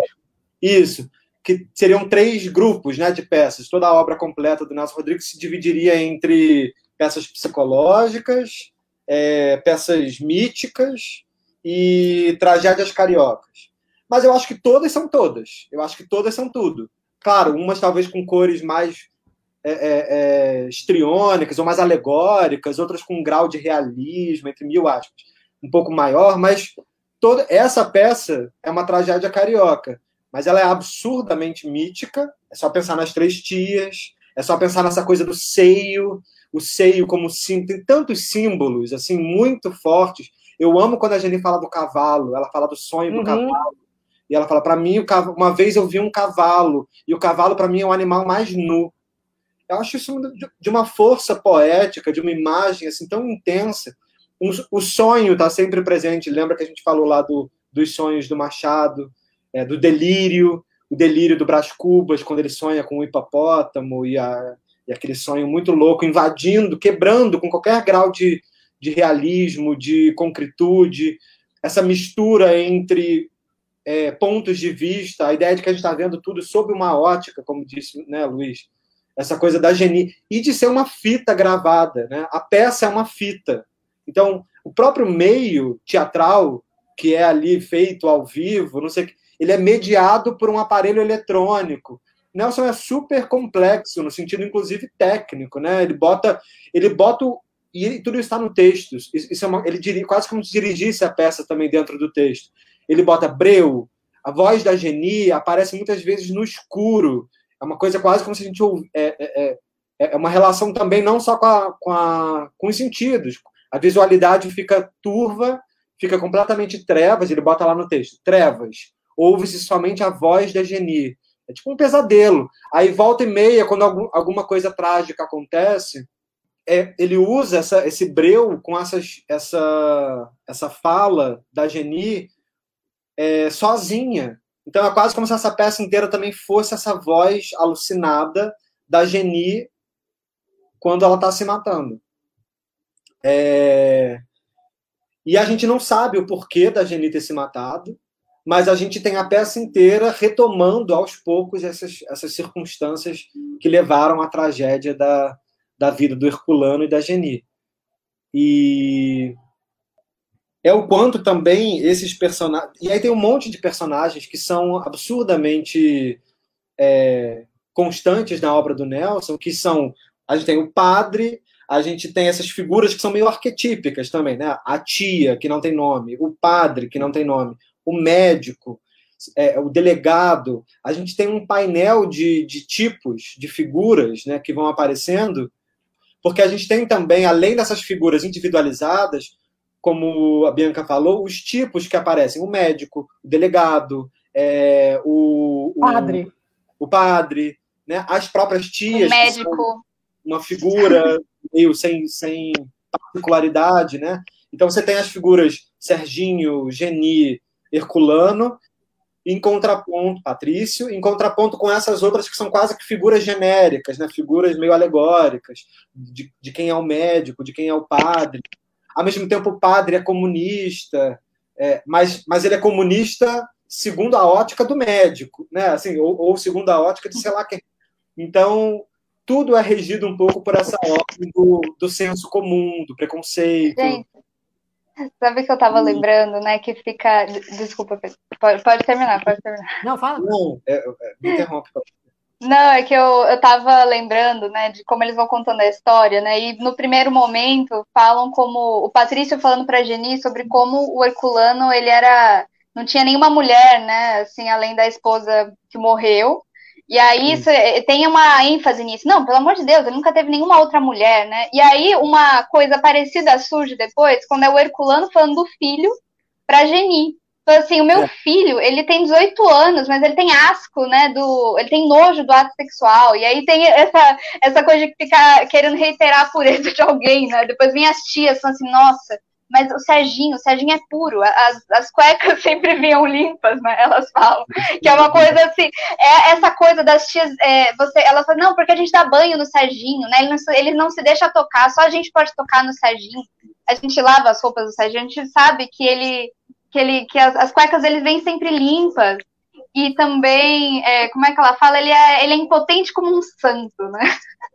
Isso que seriam três grupos né, de peças. Toda a obra completa do Nelson Rodrigues se dividiria entre peças psicológicas, é, peças míticas e tragédias cariocas. Mas eu acho que todas são todas. Eu acho que todas são tudo. Claro, umas talvez com cores mais é, é, é ou mais alegóricas, outras com um grau de realismo, entre mil aspas, um pouco maior, mas toda essa peça é uma tragédia carioca mas ela é absurdamente mítica. É só pensar nas três tias, é só pensar nessa coisa do seio, o seio como símbolo. Tem tantos símbolos assim muito fortes. Eu amo quando a Jenny fala do cavalo, ela fala do sonho do uhum. cavalo. E ela fala: para mim, uma vez eu vi um cavalo, e o cavalo, para mim, é o animal mais nu. Eu acho isso de uma força poética, de uma imagem assim tão intensa. O sonho está sempre presente. Lembra que a gente falou lá do, dos sonhos do Machado? é, do delírio, o delírio do Brás Cubas, quando ele sonha com o hipopótamo e, a, aquele sonho muito louco, invadindo, quebrando com qualquer grau de, de realismo, de concretude, essa mistura entre é, pontos de vista, a ideia de que a gente está vendo tudo sob uma ótica, como disse né, Luiz, essa coisa da geni, e de ser uma fita gravada. Né? A peça é uma fita. Então, o próprio meio teatral, que é ali feito ao vivo, não sei ele é mediado por um aparelho eletrônico. Nelson é super complexo, no sentido, inclusive, técnico, né? Ele bota. Ele bota. E tudo está no texto. Isso é uma, ele dirige, quase como se dirigisse a peça também dentro do texto. Ele bota breu, a voz da Geni aparece muitas vezes no escuro. É uma coisa quase como se a gente é, é, é, é uma relação também não só com, a, com, a, com os sentidos. A visualidade fica turva, fica completamente trevas. Ele bota lá no texto, trevas ouve-se somente a voz da Geni. É tipo um pesadelo. Aí, volta e meia, quando algum, alguma coisa trágica acontece, é, ele usa essa, esse breu com essas, essa, essa fala da Geni é, sozinha. Então é quase como se essa peça inteira também fosse essa voz alucinada da Geni quando ela está se matando. É... E a gente não sabe o porquê da Geni ter se matado mas a gente tem a peça inteira retomando aos poucos essas, essas circunstâncias que levaram à tragédia da, da vida do Herculano e da Geni. E é o quanto também esses personagens. E aí tem um monte de personagens que são absurdamente é, constantes na obra do Nelson, que são. A gente tem o padre, a gente tem essas figuras que são meio arquetípicas também, né? A tia, que não tem nome, o padre, que não tem nome, o médico, é, o delegado. A gente tem um painel de, de tipos, de figuras né, que vão aparecendo, porque a gente tem também, além dessas figuras individualizadas, como a Bianca falou, os tipos que aparecem: o médico, o delegado, é, o, o, padre, o padre, né? as próprias tias. O médico. Uma figura meio sem, sem particularidade, né? Então você tem as figuras Serginho, Geni, Herculano, em contraponto, Patrício, em contraponto com essas outras que são quase que figuras genéricas, né? figuras meio alegóricas, de, de quem é o médico, de quem é o padre. Ao mesmo tempo, o padre é comunista, é, mas, mas ele é comunista segundo a ótica do médico, né? assim, ou, ou segundo a ótica de sei lá quem. Então, tudo é regido um pouco por essa ordem do, do senso comum, do preconceito. Gente, sabe que eu estava lembrando, né? Que fica. Desculpa, pode, pode terminar, pode terminar. Não, fala. Não, é, é, me interrompe. Não, é que eu, eu tava lembrando, né, de como eles vão contando a história, né, e no primeiro momento falam como, o Patrício falando pra Geni sobre como o Herculano, ele era, não tinha nenhuma mulher, né, assim, além da esposa que morreu, e aí isso, eh, tem uma ênfase nisso. Não, pelo amor de Deus, ele nunca teve nenhuma outra mulher, né? E aí uma coisa parecida surge depois, quando é o Herculano falando do filho pra Geni. Então, assim, o meu é. filho, ele tem 18 anos, mas ele tem asco, né, do... Ele tem nojo do ato sexual. E aí tem essa, essa coisa de ficar querendo reiterar a pureza de alguém, né? Depois vem as tias falando assim, nossa, mas o Serginho, o Serginho é puro, as, as cuecas *laughs* sempre vinham limpas, né? Elas falam. Que é uma coisa assim, é essa coisa das tias, é, você, elas falam, não, porque a gente dá banho no Serginho, né? Ele não, ele não se deixa tocar, só a gente pode tocar no Serginho. A gente lava as roupas do Serginho, a gente sabe que ele, que ele, que as, as cuecas eles vêm sempre limpas. E também, é, como é que ela fala? Ele é, ele é impotente como um santo, né?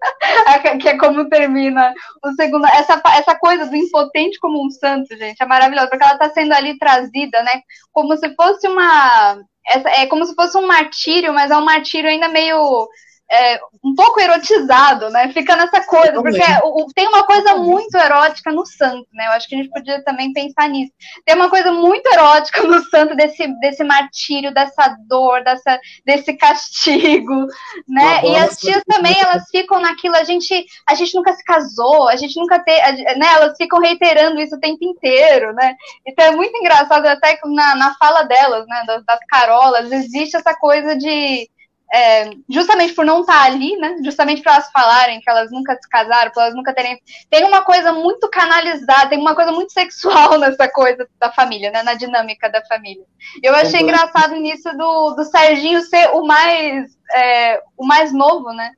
*laughs* que é como termina o segundo. Essa, essa coisa do impotente como um santo, gente, é maravilhosa, porque ela está sendo ali trazida, né? Como se fosse uma. Essa, é como se fosse um martírio, mas é um martírio ainda meio é, um pouco erotizado, né? Fica nessa coisa, porque o, tem uma coisa muito erótica no santo, né? Eu acho que a gente podia também pensar nisso. Tem uma coisa muito erótica no santo desse, desse martírio, dessa dor, dessa, desse castigo, né? E as tias também, elas ficam naquilo, a gente, a gente nunca se casou, a gente nunca tem, né? Elas ficam reiterando isso o tempo inteiro, né? Então é muito engraçado até na, na fala delas, né? Das, das carolas, existe essa coisa de é, justamente por não estar tá ali, né? Justamente para elas falarem que elas nunca se casaram, para elas nunca terem. Tem uma coisa muito canalizada, tem uma coisa muito sexual *laughs* nessa coisa da família, né? Na dinâmica da família. Eu achei uhum. engraçado nisso do, do Serginho ser o mais, é, o mais novo, né?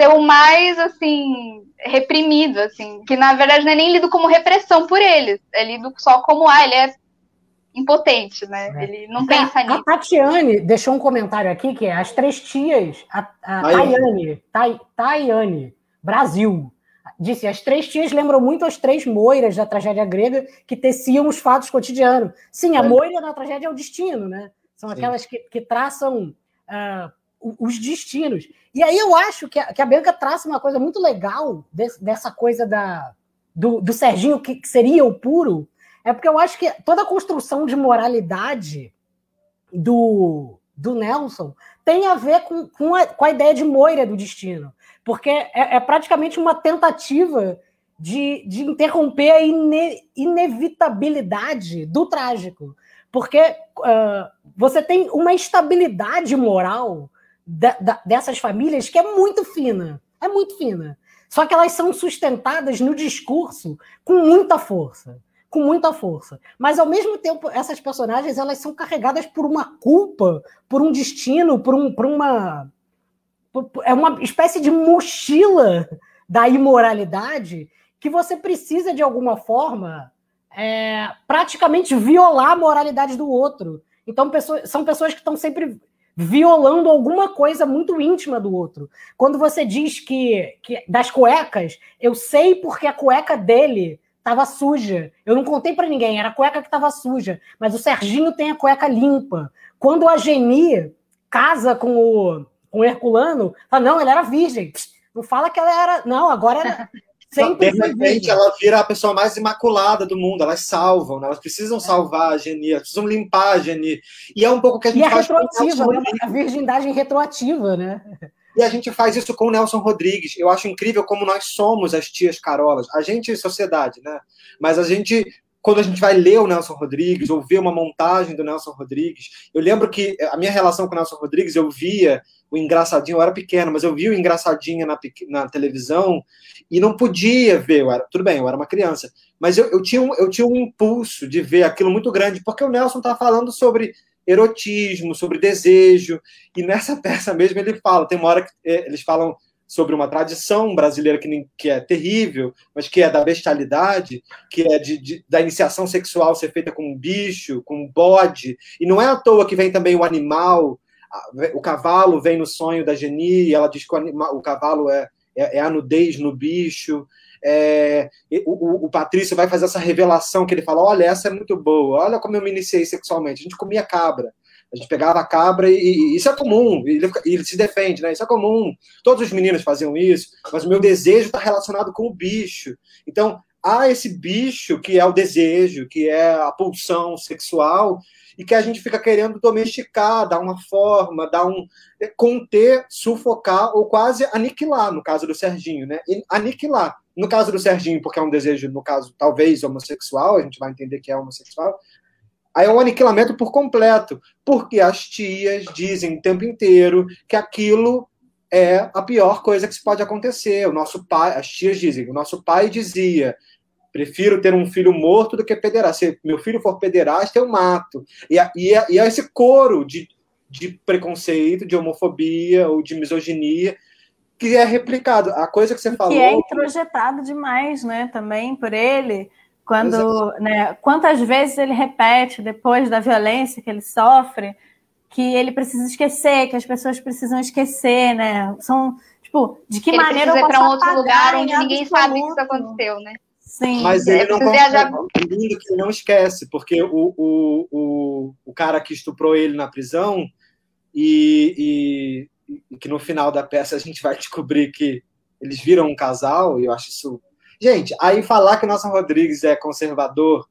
Ser o mais, assim, reprimido, assim, que na verdade não é nem lido como repressão por eles, é lido só como, ah, ele é impotente, né? É. Ele não pensa nisso. A Tatiane deixou um comentário aqui que é as três tias, a, a Tayane, Tayane, Brasil, disse: as três tias lembram muito as três moiras da tragédia grega que teciam os fatos cotidianos. Sim, a moira na tragédia é o destino, né? São Sim. aquelas que, que traçam uh, os destinos. E aí eu acho que a, que a Bianca traça uma coisa muito legal desse, dessa coisa da, do, do Serginho, que, que seria o puro, é porque eu acho que toda a construção de moralidade do, do Nelson tem a ver com, com, a, com a ideia de moira do destino. Porque é, é praticamente uma tentativa de, de interromper a ine, inevitabilidade do trágico. Porque uh, você tem uma estabilidade moral de, de, dessas famílias que é muito fina. É muito fina. Só que elas são sustentadas no discurso com muita força com muita força. Mas ao mesmo tempo, essas personagens elas são carregadas por uma culpa, por um destino, por, um, por uma é uma espécie de mochila da imoralidade que você precisa de alguma forma é, praticamente violar a moralidade do outro. Então pessoas, são pessoas que estão sempre violando alguma coisa muito íntima do outro. Quando você diz que, que das cuecas, eu sei porque a cueca dele estava suja. Eu não contei para ninguém, era a cueca que estava suja. Mas o Serginho tem a cueca limpa. Quando a Geni casa com o, com o Herculano, fala, não, ele era virgem. Não fala que ela era. Não, agora era. *laughs* Sempre de repente ela vira a pessoa mais imaculada do mundo, elas salvam, né? elas precisam é. salvar a Geni, elas precisam limpar a Geni. E é um pouco o que a gente e é faz retroativa, né? a virgindade retroativa, né? E a gente faz isso com o Nelson Rodrigues. Eu acho incrível como nós somos as tias Carolas. A gente, sociedade, né? Mas a gente quando a gente vai ler o Nelson Rodrigues ou ver uma montagem do Nelson Rodrigues, eu lembro que a minha relação com o Nelson Rodrigues, eu via o engraçadinho, eu era pequeno, mas eu via o engraçadinho na, na televisão e não podia ver, era, tudo bem, eu era uma criança, mas eu, eu, tinha um, eu tinha um impulso de ver aquilo muito grande, porque o Nelson estava falando sobre erotismo, sobre desejo, e nessa peça mesmo ele fala, tem uma hora que é, eles falam sobre uma tradição brasileira que, que é terrível, mas que é da bestialidade, que é de, de, da iniciação sexual ser feita com um bicho, com um bode, e não é à toa que vem também o animal, o cavalo vem no sonho da Geni, ela diz que o, animal, o cavalo é, é, é, a nudez no bicho, é, o, o, Patrício vai fazer essa revelação que ele fala, olha, essa é muito boa, olha como eu me iniciei sexualmente, a gente comia cabra, a gente pegava a cabra e, e isso é comum, ele, ele, se defende, né? Isso é comum. Todos os meninos faziam isso, mas o meu desejo está relacionado com o bicho. Então, há esse bicho que é o desejo, que é a pulsão sexual, e que a gente fica querendo domesticar, dar uma forma, dar um conter, sufocar ou quase aniquilar, no caso do Serginho, né? Aniquilar. No caso do Serginho, porque é um desejo, no caso, talvez homossexual, a gente vai entender que é homossexual, Aí é um aniquilamento por completo, porque as tias dizem o tempo inteiro que aquilo é a pior coisa que se pode acontecer. O nosso pai, as tias dizem, o nosso pai dizia: prefiro ter um filho morto do que pederasta. Se meu filho for pederasta, eu mato. E, e, e é esse coro de, de preconceito, de homofobia ou de misoginia que é replicado. A coisa que você falou. Que é introjetado demais, né? Também por ele quando, né, quantas vezes ele repete depois da violência que ele sofre que ele precisa esquecer, que as pessoas precisam esquecer, né? São, tipo, de que ele maneira eu para um outro lugar onde ninguém sabe que isso aconteceu, né? Sim. Mas ele não consegue, viajar... que ele não esquece, porque o, o, o, o cara que estuprou ele na prisão e, e, e que no final da peça a gente vai *laughs* descobrir que eles viram um casal, e eu acho isso Gente, aí falar que o Nelson Rodrigues é conservador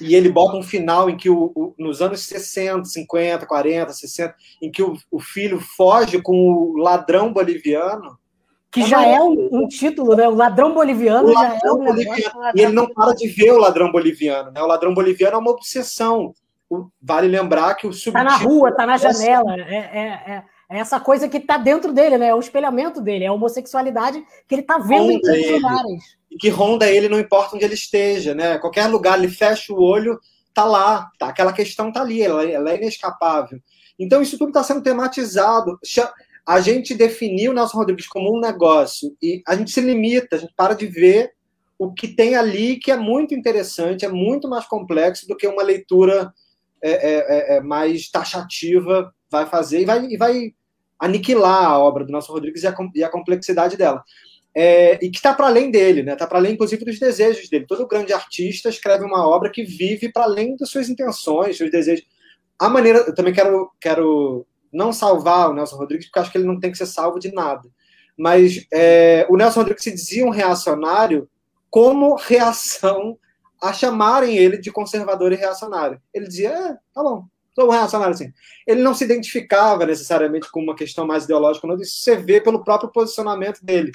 e ele bota um final em que o, o, nos anos 60, 50, 40, 60, em que o, o filho foge com o ladrão boliviano. Que é já é um, um, título, né? O ladrão boliviano o já é um boliviano. E ele não para de ver o ladrão boliviano. Né? O ladrão boliviano é uma obsessão. vale lembrar que o subtítulo... Tá na rua, tá na janela. É, é, é é essa coisa que está dentro dele, né? É o espelhamento dele, é a homossexualidade que ele está vendo em todos os lugares. E que ronda ele, não importa onde ele esteja, né? Qualquer lugar, ele fecha o olho, tá lá, tá, aquela questão tá ali, ela, ela é inescapável. Então, isso tudo está sendo tematizado. A gente definiu o Nelson Rodrigues como um negócio e a gente se limita, a gente para de ver o que tem ali, que é muito interessante, é muito mais complexo do que uma leitura é, é, é, é mais taxativa vai fazer e vai, e vai aniquilar a obra do Nelson Rodrigues e a, e a complexidade dela. É, e que está para além dele, né? Está para além, inclusive, dos desejos dele. Todo grande artista escreve uma obra que vive para além das suas intenções, seus desejos. A maneira, eu também quero, quero não salvar o Nelson Rodrigues, porque acho que ele não tem que ser salvo de nada. Mas é, o Nelson Rodrigues se dizia um reacionário como reação a chamarem ele de conservador e reacionário. Ele dizia, é, tá bom, sou um reacionário assim. Ele não se identificava necessariamente com uma questão mais ideológica, não, isso você vê pelo próprio posicionamento dele.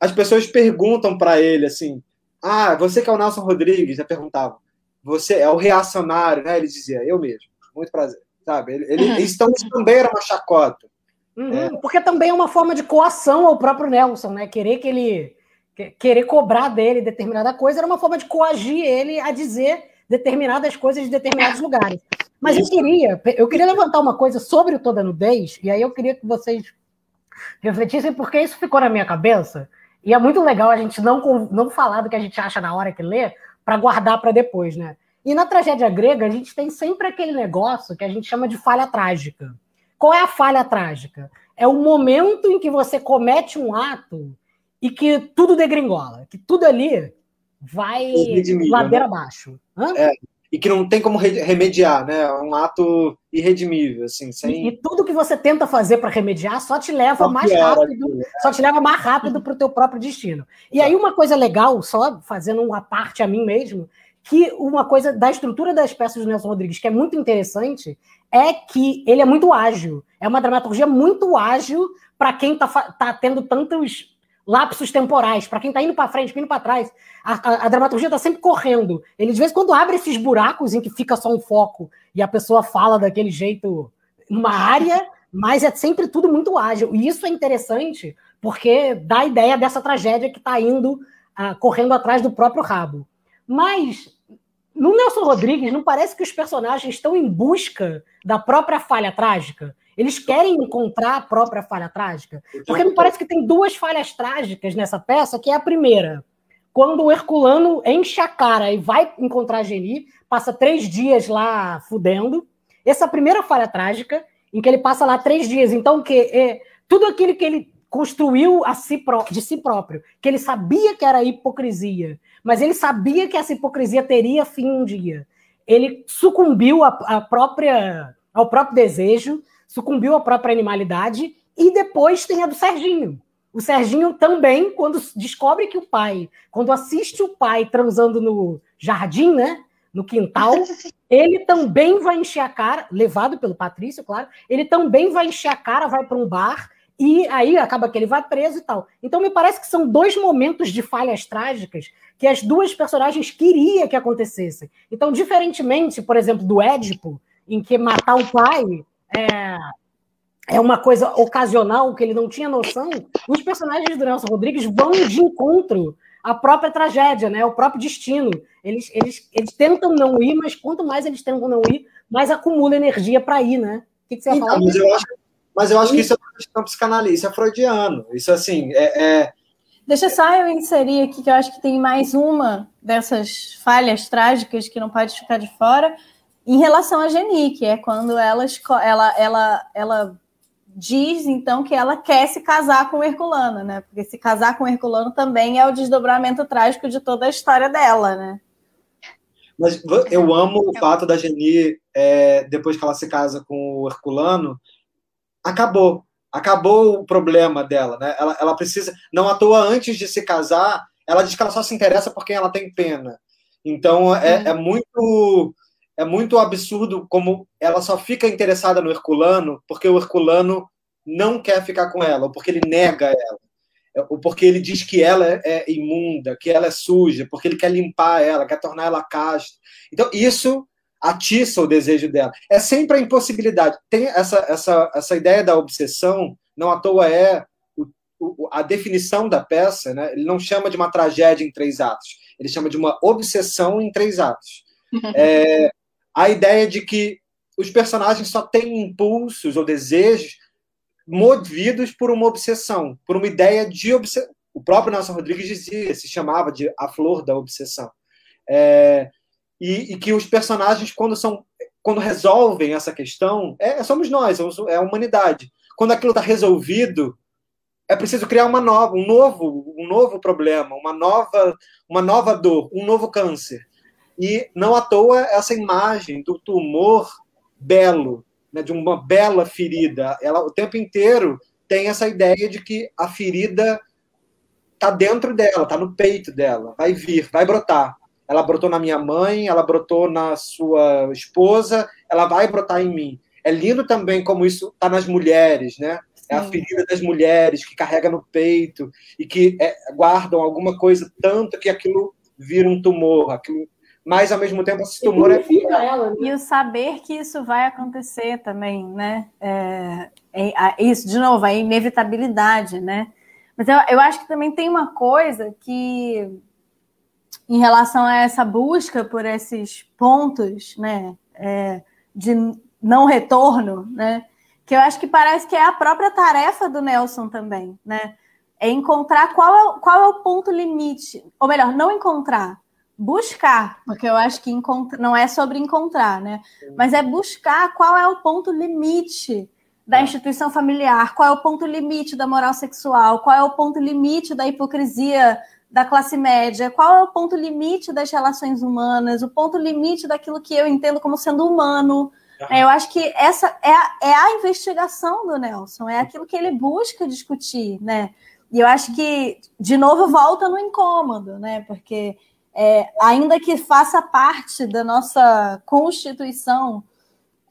As pessoas perguntam para ele assim: Ah, você que é o Nelson Rodrigues? Já perguntavam. Você é o reacionário, né? Ele dizia: Eu mesmo. Muito prazer. Sabe? Ele, ele, uhum. então, isso também era uma chacota. Uhum, é. Porque também é uma forma de coação ao próprio Nelson, né? Querer que ele. Querer cobrar dele determinada coisa era uma forma de coagir ele a dizer determinadas coisas de determinados lugares. Mas eu queria, eu queria levantar uma coisa sobre o Toda Nudez, e aí eu queria que vocês refletissem, porque isso ficou na minha cabeça, e é muito legal a gente não, não falar do que a gente acha na hora que lê, para guardar para depois, né? E na tragédia grega, a gente tem sempre aquele negócio que a gente chama de falha trágica. Qual é a falha trágica? É o momento em que você comete um ato e que tudo degringola, que tudo ali vai ladeira né? abaixo. É, e que não tem como remediar, né? É um ato irredimível, assim, sem... E, e tudo que você tenta fazer para remediar só te leva só mais rápido, aqui, só te leva mais rápido para o teu próprio destino. E aí uma coisa legal, só fazendo uma parte a mim mesmo, que uma coisa da estrutura das peças do Nelson Rodrigues que é muito interessante é que ele é muito ágil. É uma dramaturgia muito ágil para quem está tá tendo tantos lapsos temporais. Para quem está indo para frente, indo para trás, a, a, a dramaturgia está sempre correndo. Ele, de vez em quando, abre esses buracos em que fica só um foco e a pessoa fala daquele jeito numa área, mas é sempre tudo muito ágil. E isso é interessante porque dá a ideia dessa tragédia que está indo, uh, correndo atrás do próprio rabo. Mas no Nelson Rodrigues, não parece que os personagens estão em busca da própria falha trágica? Eles querem encontrar a própria falha trágica? Porque me parece que tem duas falhas trágicas nessa peça, que é a primeira, quando o Herculano enche a cara e vai encontrar a Geni, passa três dias lá fudendo. Essa é a primeira falha trágica, em que ele passa lá três dias. Então, que é, tudo aquilo que ele construiu si de si próprio, que ele sabia que era hipocrisia, mas ele sabia que essa hipocrisia teria fim um dia. Ele sucumbiu à, à própria, ao próprio desejo, sucumbiu à própria animalidade, e depois tem a do Serginho. O Serginho também, quando descobre que o pai, quando assiste o pai transando no jardim, né? No quintal, *laughs* ele também vai encher a cara, levado pelo Patrício, claro, ele também vai encher a cara, vai para um bar e aí acaba que ele vai preso e tal. Então me parece que são dois momentos de falhas trágicas que as duas personagens queriam que acontecessem. Então, diferentemente, por exemplo, do Édipo, em que matar o pai é, é uma coisa ocasional, que ele não tinha noção, os personagens do Nelson Rodrigues vão de encontro à própria tragédia, né? O próprio destino. Eles, eles, eles tentam não ir, mas quanto mais eles tentam não ir, mais acumula energia para ir, né? O que, que você ia então, falar? Mas eu acho mas eu acho que isso é uma questão psicanalista, isso é freudiano. Isso, assim, é, é... Deixa só eu inserir aqui, que eu acho que tem mais uma dessas falhas trágicas que não pode ficar de fora, em relação a Geni, que é quando ela, ela, ela, ela diz, então, que ela quer se casar com o Herculano, né? Porque se casar com o Herculano também é o desdobramento trágico de toda a história dela, né? Mas eu amo o fato da Geni, é, depois que ela se casa com o Herculano, acabou. Acabou o problema dela, né? Ela, ela precisa. Não à toa, antes de se casar, ela diz que ela só se interessa por quem ela tem pena. Então é, uhum. é muito é muito absurdo como ela só fica interessada no Herculano porque o Herculano não quer ficar com ela, ou porque ele nega ela, é, ou porque ele diz que ela é, é imunda, que ela é suja, porque ele quer limpar ela, quer tornar ela casta. Então, isso atiça o desejo dela. É sempre a impossibilidade. Tem essa, essa, essa ideia da obsessão, não à toa é o, o, a definição da peça, né? ele não chama de uma tragédia em três atos, ele chama de uma obsessão em três atos. *laughs* É, a ideia de que os personagens só têm impulsos ou desejos movidos por uma obsessão, por uma ideia de obsessão. O próprio Nelson Rodrigues dizia, se chamava de a flor da obsessão. É, e, e, que os personagens, quando são quando resolvem essa questão, é, somos nós, é a humanidade. Quando aquilo está resolvido, é preciso criar uma nova, um novo, um novo problema, uma nova, uma nova dor, um novo câncer. E não à toa essa imagem do tumor belo, né, de uma bela ferida. Ela o tempo inteiro tem essa ideia de que a ferida está dentro dela, está no peito dela, vai vir, vai brotar. Ela brotou na minha mãe, ela brotou na sua esposa, ela vai brotar em mim. É lindo também como isso está nas mulheres, né? É a ferida das mulheres que carrega no peito e que é, guardam alguma coisa tanto que aquilo vira um tumor, aquilo mas ao mesmo tempo esse tumor é ela, né? e o saber que isso vai acontecer também, né? É, é, isso de novo a inevitabilidade, né? Mas eu, eu acho que também tem uma coisa que em relação a essa busca por esses pontos né, é, de não retorno, né, que eu acho que parece que é a própria tarefa do Nelson também, né? É encontrar qual é, qual é o ponto limite, ou melhor, não encontrar, buscar, porque eu acho que não é sobre encontrar, né? Mas é buscar qual é o ponto limite da instituição familiar, qual é o ponto limite da moral sexual, qual é o ponto limite da hipocrisia da classe média, qual é o ponto limite das relações humanas, o ponto limite daquilo que eu entendo como sendo humano. Uhum. Eu acho que essa é a, é a investigação do Nelson, é aquilo que ele busca discutir, né? E eu acho que, de novo, volta no incômodo, né? Porque é, ainda que faça parte da nossa constituição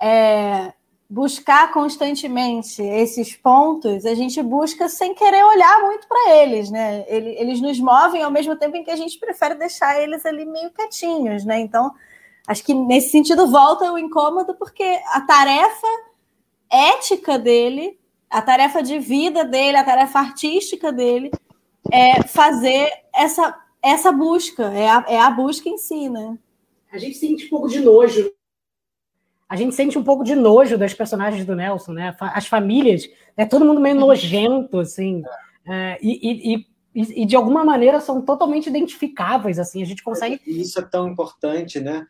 é, buscar constantemente esses pontos, a gente busca sem querer olhar muito para eles, né? Eles nos movem ao mesmo tempo em que a gente prefere deixar eles ali meio quietinhos, né? Então, acho que nesse sentido volta o incômodo, porque a tarefa ética dele, a tarefa de vida dele, a tarefa artística dele é fazer essa, essa busca, é a, é a busca em si, né? A gente sente um pouco de nojo a gente sente um pouco de nojo das personagens do Nelson, né? As famílias, é todo mundo meio nojento, assim, é, e, e, e, e, de alguma maneira são totalmente identificáveis, assim, a gente consegue. Isso é tão importante, né?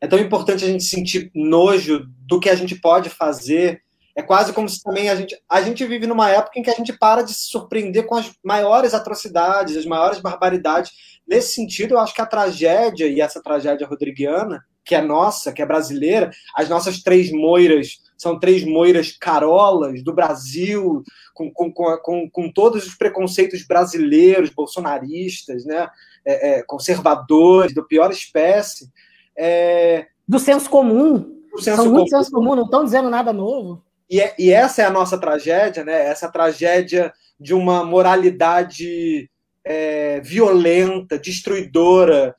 É tão importante a gente sentir nojo do que a gente pode fazer. É quase como se também a gente. A gente vive numa época em que a gente para de se surpreender com as maiores atrocidades, as maiores barbaridades. Nesse sentido, eu acho que a tragédia, e essa tragédia rodriguiana, que é nossa, que é brasileira, as nossas três moiras são três moiras carolas do Brasil, com, com, com, com todos os preconceitos brasileiros, bolsonaristas, né? É, é, conservadores, do pior espécie. É... Do senso comum. Do senso são comum. muito senso comum, não estão dizendo nada novo. E, é, e, essa é a nossa tragédia, né? essa tragédia de uma moralidade é, violenta, destruidora,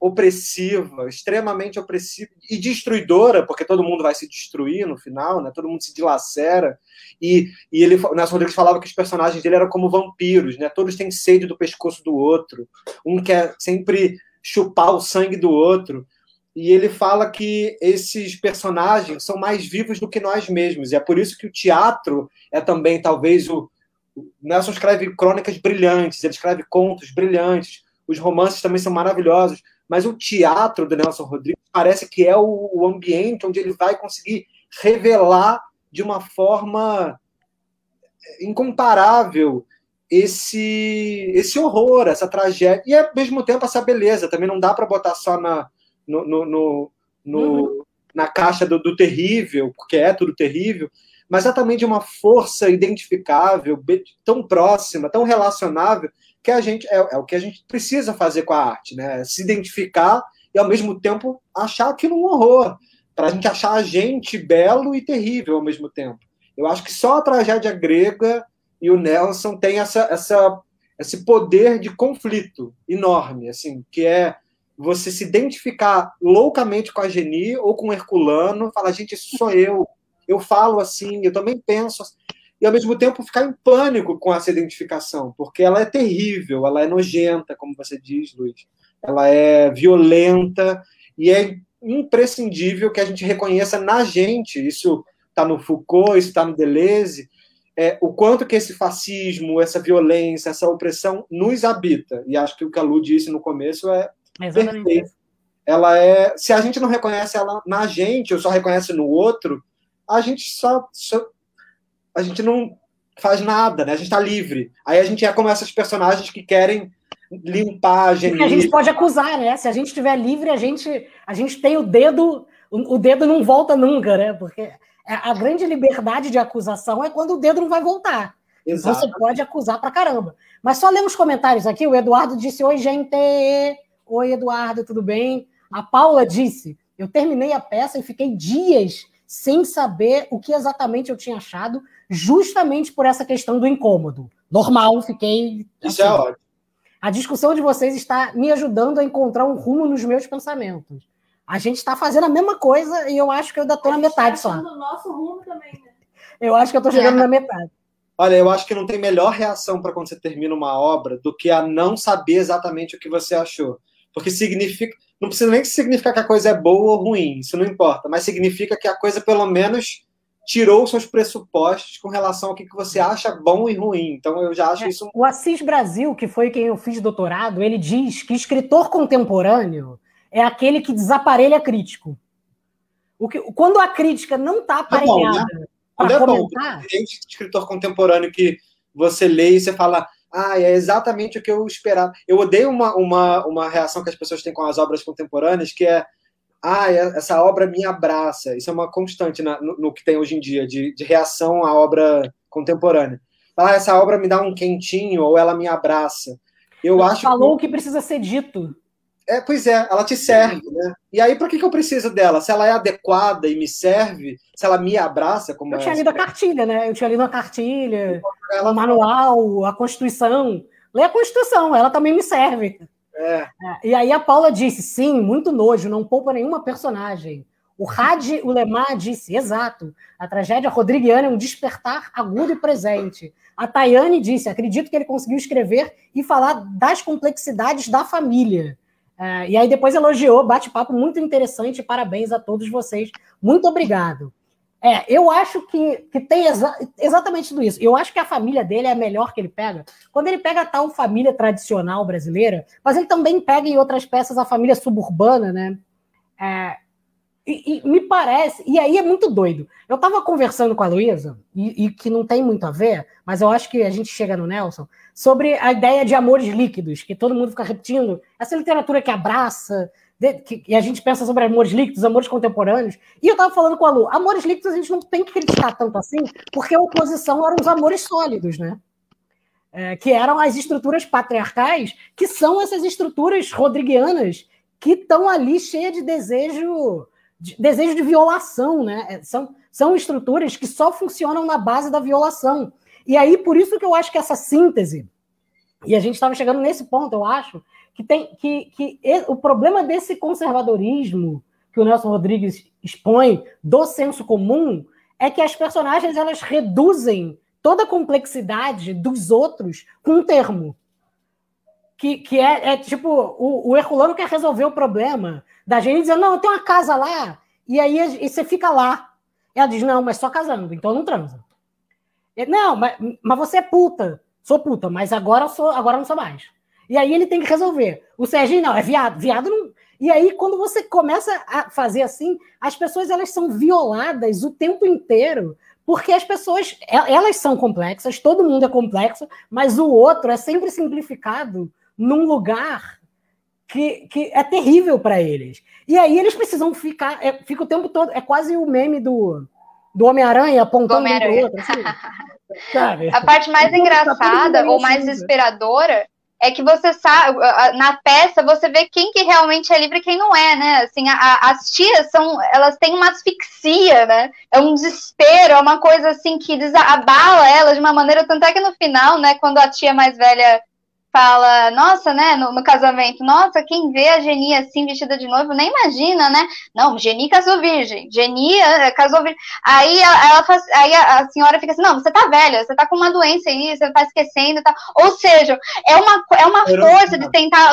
opressiva, extremamente opressiva e destruidora, porque todo mundo vai se destruir no final, né? Todo mundo se dilacera. E, e ele, Nelson Rodrigues falava que os personagens dele eram como vampiros, né? Todos têm sede do pescoço do outro. Um quer sempre chupar o sangue do outro. E ele fala que esses personagens são mais vivos do que nós mesmos. E é por isso que o teatro é também, talvez, o. Nelson escreve crônicas brilhantes, ele escreve contos brilhantes, os romances também são maravilhosos, mas o teatro do Nelson Rodrigues parece que é o, o ambiente onde ele vai conseguir revelar de uma forma incomparável esse esse horror, essa tragédia e ao mesmo tempo essa beleza. Também não dá para botar só na no, no, no, no uhum. na caixa do, do, terrível, porque é tudo terrível, mas é também de uma força identificável, tão próxima, tão relacionável, que a gente é, é, o que a gente precisa fazer com a arte, né? Se identificar e ao mesmo tempo achar aquilo um horror, para a gente achar a gente belo e terrível ao mesmo tempo. Eu acho que só a tragédia grega e o Nelson tem essa, essa esse poder de conflito enorme, assim, que é você se identificar loucamente com a Geni ou com o Herculano, falar, gente, isso sou eu, eu falo assim, eu também penso assim e ao mesmo tempo ficar em pânico com essa identificação, porque ela é terrível, ela é nojenta, como você diz, Luiz. Ela é violenta e é imprescindível que a gente reconheça na gente, isso está no Foucault, isso está no Deleuze, é, o quanto que esse fascismo, essa violência, essa opressão nos habita. E acho que o que a Lu disse no começo é Exatamente. perfeito. Ela é, se a gente não reconhece ela na gente, ou só reconhece no outro, a gente só, só a gente não faz nada, né? A gente está livre. Aí a gente é como esses personagens que querem limpar a gente. a gente pode acusar, né? Se a gente estiver livre, a gente, a gente tem o dedo, o, o dedo não volta nunca, né? Porque a grande liberdade de acusação é quando o dedo não vai voltar. Exato. Você pode acusar pra caramba. Mas só ler os comentários aqui. O Eduardo disse: Oi, gente. Oi, Eduardo, tudo bem? A Paula disse: Eu terminei a peça e fiquei dias sem saber o que exatamente eu tinha achado, justamente por essa questão do incômodo. Normal, fiquei. Isso é assim. é ótimo. A discussão de vocês está me ajudando a encontrar um rumo nos meus pensamentos. A gente está fazendo a mesma coisa e eu acho que eu ainda estou na metade tá só. nosso rumo também, né? Eu acho que eu estou chegando é. na metade. Olha, eu acho que não tem melhor reação para quando você termina uma obra do que a não saber exatamente o que você achou. Porque significa. Não precisa nem significar que a coisa é boa ou ruim, isso não importa, mas significa que a coisa, pelo menos, tirou seus pressupostos com relação ao que você acha bom e ruim. Então eu já acho é, isso. O Assis Brasil, que foi quem eu fiz doutorado, ele diz que escritor contemporâneo é aquele que desaparelha crítico. O que, quando a crítica não está aparelhada é né? para é comentar... Bom. Tem escritor contemporâneo que você lê e você fala ah, é exatamente o que eu esperava. Eu odeio uma, uma, uma reação que as pessoas têm com as obras contemporâneas, que é ah, essa obra me abraça. Isso é uma constante na, no, no, que tem hoje em dia, de, de reação à obra contemporânea. Ah, essa obra me dá um quentinho, ou ela me abraça. Eu acho falou o que... que precisa ser dito. É, pois é, ela te serve, né? E aí, por que, que eu preciso dela? Se ela é adequada e me serve, se ela me abraça como Eu tinha lido a cartilha, né? Eu tinha lido a cartilha, ela... o manual, a Constituição. Lê a Constituição, ela também me serve. É. É, E aí a Paula disse: sim, muito nojo, não poupa nenhuma personagem. O Hadi Ulemar *laughs* disse: exato, a tragédia rodriguiana é um despertar agudo e presente. A Tayane disse: acredito que ele conseguiu escrever e falar das complexidades da família. É, e aí depois elogiou, bate-papo muito interessante, parabéns a todos vocês. Muito obrigado. É, eu acho que, que tem exa exatamente tudo isso. Eu acho que a família dele é a melhor que ele pega. Quando ele pega a tal família tradicional brasileira, mas ele também pega em outras peças a família suburbana, né? É, e, e, me parece, e aí é muito doido. Eu estava conversando com a Luísa, e, e, que não tem muito a ver, mas eu acho que a gente chega no Nelson, sobre a ideia de amores líquidos, que todo mundo fica repetindo, essa literatura que abraça, que, e a gente pensa sobre amores líquidos, amores contemporâneos. E eu estava falando com a Lu, amores líquidos a gente não tem que criticar tanto assim, porque a oposição eram os amores sólidos, né? É, que eram as estruturas patriarcais, que são essas estruturas rodriguianas que estão ali cheias de desejo de, desejo de violação, né? São, são estruturas que só funcionam na base da violação. E aí, por isso que eu acho que essa síntese, e a gente estava chegando nesse ponto, eu acho, que tem que, que o problema desse conservadorismo que o Nelson Rodrigues expõe do senso comum é que as personagens elas reduzem toda a complexidade dos outros com um termo. Que, que é, é tipo, o, o Herculano quer resolver o problema da gente dizendo, não, tenho uma casa lá, e aí e você fica lá. Ela diz, não, mas só casando, então não transa. Não, mas, mas você é puta. Sou puta, mas agora sou, agora não sou mais. E aí ele tem que resolver. O Serginho não, é viado. Viado não. E aí, quando você começa a fazer assim, as pessoas elas são violadas o tempo inteiro, porque as pessoas elas são complexas, todo mundo é complexo, mas o outro é sempre simplificado num lugar que, que é terrível para eles. E aí eles precisam ficar, é, fica o tempo todo, é quase o meme do, do Homem-Aranha apontando Homem um outro. Assim, *laughs* A parte mais tá engraçada ou mais desesperadora é que você sabe, na peça você vê quem que realmente é livre e quem não é, né? Assim, a, as tias são, elas têm uma asfixia, né? É um desespero, é uma coisa assim que abala elas de uma maneira, tanto é que no final, né, quando a tia mais velha fala, nossa, né, no, no, casamento, nossa, quem vê a Geni assim, vestida de noivo, nem imagina, né? Não, Geni casou virgem, Geni uh, casou virgem. Aí, ela, faz, aí a, senhora fica assim, não, você tá velha, você tá com uma doença aí, você tá esquecendo, tá? Ou seja, é uma, é uma força de tentar,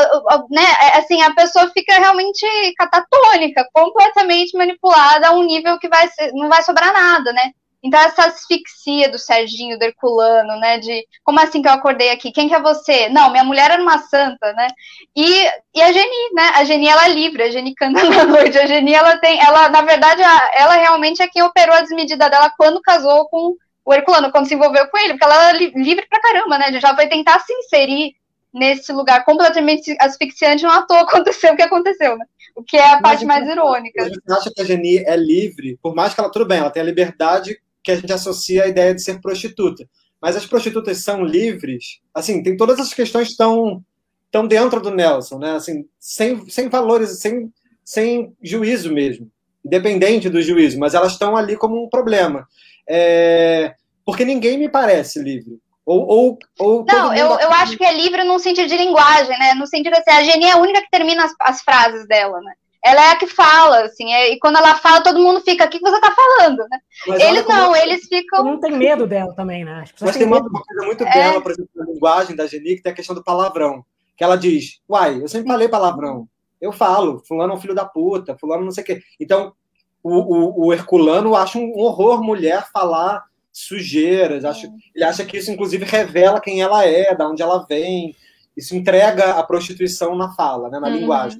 né, é, assim, a pessoa fica realmente catatônica, completamente manipulada a um nível que vai não vai sobrar nada, né? Então, essa asfixia do Serginho, do Herculano, né? De como assim que eu acordei aqui? Quem que é você? Não, minha mulher era uma santa, né? E, e a Geni, né? A Geni, ela é livre, a Geni canta *laughs* na noite. A Geni, ela tem, ela, na verdade, ela realmente é quem operou a desmedida dela quando casou com o Herculano, quando se envolveu com ele, porque ela era livre pra caramba, né? Já foi tentar se inserir nesse lugar completamente asfixiante, não à toa aconteceu o que aconteceu, né? O que é a parte mais irônica. A gente acha que a Geni é livre, por mais que ela, tudo bem, ela tem a liberdade que a gente associa a ideia de ser prostituta. Mas as prostitutas são livres, assim, tem todas as questões estão estão dentro do Nelson, né? Assim, sem, sem valores, sem, sem juízo mesmo, independente do juízo, mas elas estão ali como um problema. É, porque ninguém me parece livre. Ou, ou, ou não, eu, eu acho que é livre no sentido de linguagem, né? No sentido assim, a Geni é a única que termina as, as frases dela, né? Ela é a que fala, assim, é, e quando ela fala, todo mundo fica, o que você tá falando, né? Mas eles não, eles ficam... Não tem medo dela também, né? Mas tem uma, uma coisa muito é... bela, por exemplo, na linguagem da Geni, que tem a questão do palavrão, que ela diz, uai, eu sempre falei palavrão, eu falo, fulano é um filho da puta, fulano não sei o quê. Então, o, o, o Herculano acha um horror mulher falar sujeiras, acha, ele acha que isso, inclusive, revela quem ela é, da onde ela vem, isso entrega a prostituição na fala, né, na uhum. linguagem.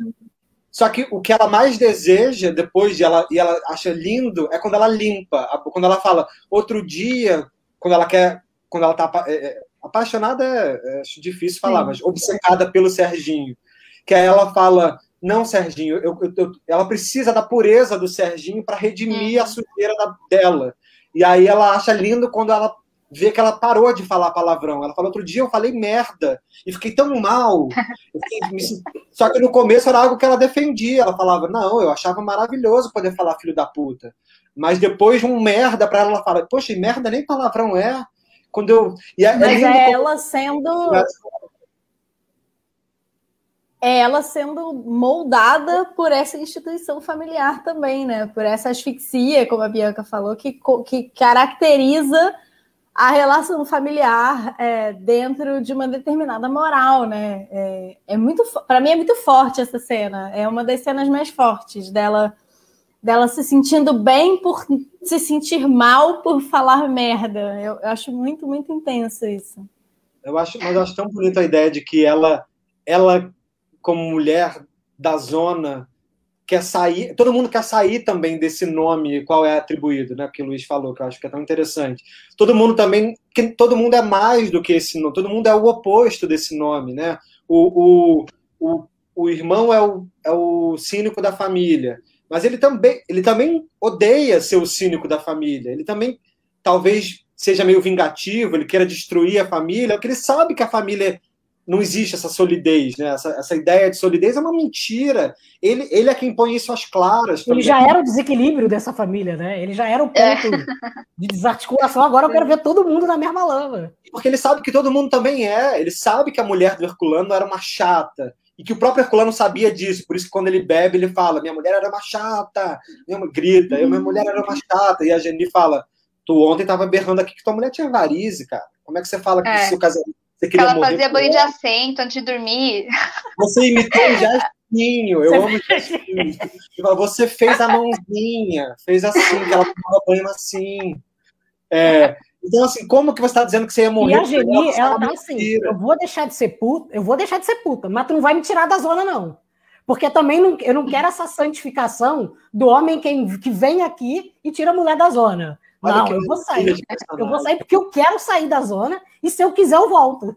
Só que o que ela mais deseja depois de ela e ela acha lindo é quando ela limpa, quando ela fala outro dia, quando ela quer, quando ela tá é, é, apaixonada, é, é, difícil falar, Sim. mas obcecada pelo Serginho, que aí ela fala não, Serginho, eu, eu, eu, ela precisa da pureza do Serginho para redimir a sujeira da, dela. E aí ela acha lindo quando ela ver que ela parou de falar palavrão. Ela falou, outro dia eu falei merda e fiquei tão mal. Fiquei, Só que no começo era algo que ela defendia. Ela falava, não, eu achava maravilhoso poder falar filho da puta. Mas depois um merda para ela, ela fala, poxa, merda nem palavrão é. Quando eu... E Mas é, é ela sendo... É ela sendo moldada por essa instituição familiar também, né? Por essa asfixia, como a Bianca falou, que, que caracteriza a relação familiar é, dentro de uma determinada moral, né? É, é muito, para mim é muito forte essa cena. É uma das cenas mais fortes dela, dela se sentindo bem por se sentir mal por falar merda. Eu, eu acho muito, muito intenso isso. Eu acho, mas eu acho tão bonita a ideia de que ela, ela como mulher da zona quer sair, todo mundo quer sair também desse nome qual é atribuído, né? Que o Luiz falou, que eu acho que é tão interessante. Todo mundo também, que todo mundo é mais do que esse nome, todo mundo é o oposto desse nome, né? O, o, o, o irmão é o, é o cínico da família, mas ele também, ele também odeia ser o cínico da família. Ele também talvez seja meio vingativo, ele queira destruir a família, porque ele sabe que a família não existe essa solidez, né? Essa, essa ideia de solidez é uma mentira. Ele, ele é quem põe isso às claras. Ele já era o desequilíbrio dessa família, né? Ele já era o ponto é. de desarticulação. Agora eu quero ver todo mundo na mesma lama. Porque ele sabe que todo mundo também é. Ele sabe que a mulher do Herculano era uma chata. E que o próprio Herculano sabia disso. Por isso que quando ele bebe, ele fala: Minha mulher era uma chata. Minha, grita: Minha mulher era uma chata. E a Jenny fala: Tu ontem tava berrando aqui que tua mulher tinha varize, cara. Como é que você fala que é. seu casamento você queria ela morrer fazia banho de assento antes de dormir. *laughs* Você imitou o Jastinho, eu amo o Jastinho. Você fez a mãozinha, fez assim, que ela tomava banho assim. É, então, assim, como que você está dizendo que você ia morrer? E a Geni, ela tá assim, eu vou deixar de ser puta, eu vou deixar de ser puta, mas tu não vai me tirar da zona, não. Porque também não, eu não quero essa santificação do homem que, que vem aqui e tira a mulher da zona. Não, eu vou sair. Eu vou sair porque eu quero sair da zona e se eu quiser eu volto.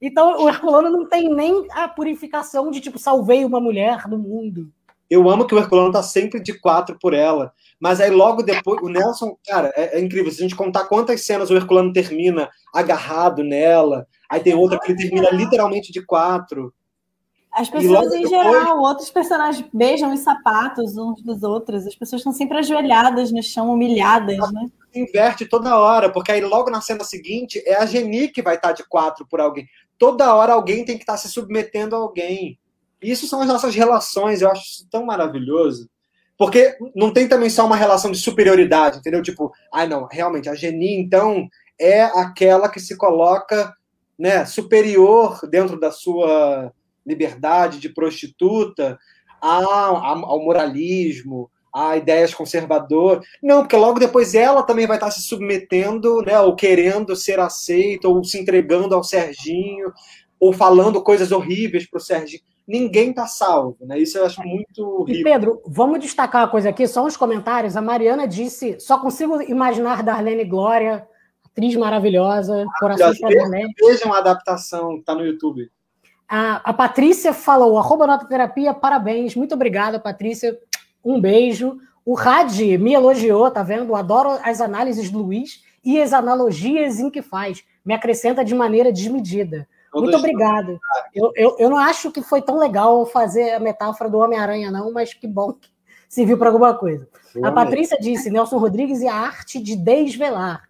Então o Herculano não tem nem a purificação de tipo salvei uma mulher do mundo. Eu amo que o Herculano tá sempre de quatro por ela, mas aí logo depois o Nelson, cara, é, é incrível. Se a gente contar quantas cenas o Herculano termina agarrado nela, aí tem outra que ele termina literalmente de quatro. As pessoas em depois... geral, outros personagens beijam os sapatos uns dos outros. As pessoas estão sempre ajoelhadas no chão, humilhadas, né? Inverte toda hora, porque aí logo na cena seguinte é a Geni que vai estar de quatro por alguém. Toda hora alguém tem que estar se submetendo a alguém. Isso são as nossas relações, eu acho isso tão maravilhoso. Porque não tem também só uma relação de superioridade, entendeu? Tipo, ah, não, realmente, a Geni, então, é aquela que se coloca né, superior dentro da sua liberdade de prostituta ao moralismo, a ideias conservadoras. Não, porque logo depois ela também vai estar se submetendo, né, ou querendo ser aceita, ou se entregando ao Serginho, ou falando coisas horríveis para o Serginho. Ninguém está salvo, né? Isso eu acho muito E Pedro, vamos destacar uma coisa aqui, só uns comentários. A Mariana disse: só consigo imaginar Darlene Glória, atriz maravilhosa, coração para Darlene. Vejam a adaptação, está no YouTube. A, a Patrícia falou, arroba nota terapia, parabéns, muito obrigada, Patrícia, um beijo. O Rad me elogiou, tá vendo? Adoro as análises do Luiz e as analogias em que faz. Me acrescenta de maneira desmedida. Muito obrigado. Eu, eu, eu não acho que foi tão legal fazer a metáfora do Homem-Aranha, não, mas que bom que *laughs* serviu para alguma coisa. A Patrícia disse, Nelson Rodrigues e a arte de desvelar.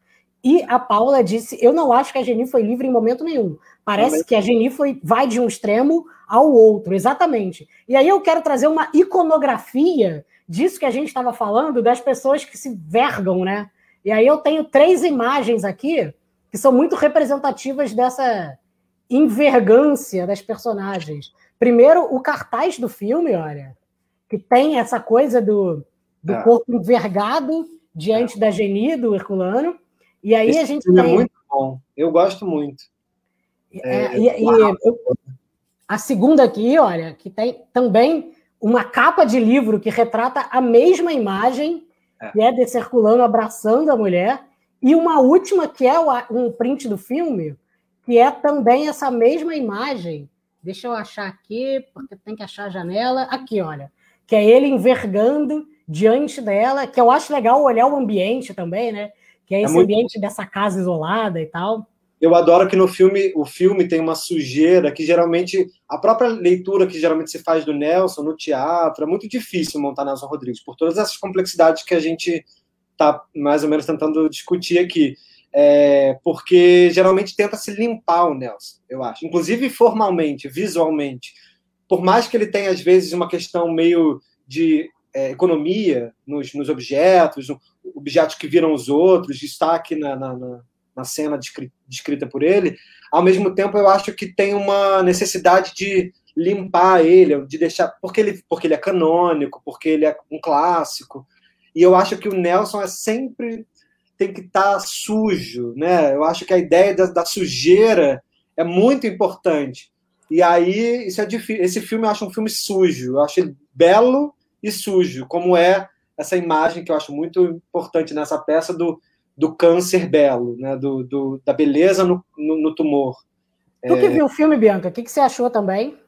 E a Paula disse: Eu não acho que a Geni foi livre em momento nenhum. Parece que a Geni foi, vai de um extremo ao outro, exatamente. E aí eu quero trazer uma iconografia disso que a gente estava falando, das pessoas que se vergam, né? E aí eu tenho três imagens aqui que são muito representativas dessa envergância das personagens. Primeiro, o cartaz do filme, olha, que tem essa coisa do, do é. corpo envergado diante é. da Geni, do Herculano. E aí Esse a gente filme é tem... é muito bom. Eu gosto muito. É, é, e, e eu, a segunda aqui, olha, que tem também uma capa de livro que retrata a mesma imagem, é. que é de circulando abraçando a mulher, e uma última que é um print do filme, que é também essa mesma imagem. Deixa eu achar aqui, porque tem que achar a janela. Aqui, olha, que é ele envergando diante dela, que eu acho legal olhar o ambiente também, né? Que é esse muito... ambiente dessa casa isolada e tal. Eu adoro que no filme, o filme tem uma sujeira que geralmente, a própria leitura que geralmente se faz do Nelson no teatro, é muito difícil montar Nelson Rodrigues, por todas essas complexidades que a gente está mais ou menos tentando discutir aqui. É, porque geralmente tenta se limpar o Nelson, eu acho. Inclusive formalmente, visualmente. Por mais que ele tenha, às vezes, uma questão meio de é, economia nos, nos, objetos, objetos que viram os outros, destaque na, na, na cena descrita por ele, ao mesmo tempo eu acho que tem uma necessidade de limpar ele, de deixar. Porque ele, porque ele é canônico, porque ele é um clássico. E eu acho que o Nelson é sempre tem que estar tá sujo, né? Eu acho que a ideia da, da, sujeira é muito importante. E aí, isso é difícil. Esse filme eu acho um filme sujo. Eu acho ele belo e sujo, como é essa imagem que eu acho muito importante nessa peça do, do câncer belo, né? do, do da beleza no, no, no tumor. Tu que é... viu o filme, Bianca, o que, que você achou também?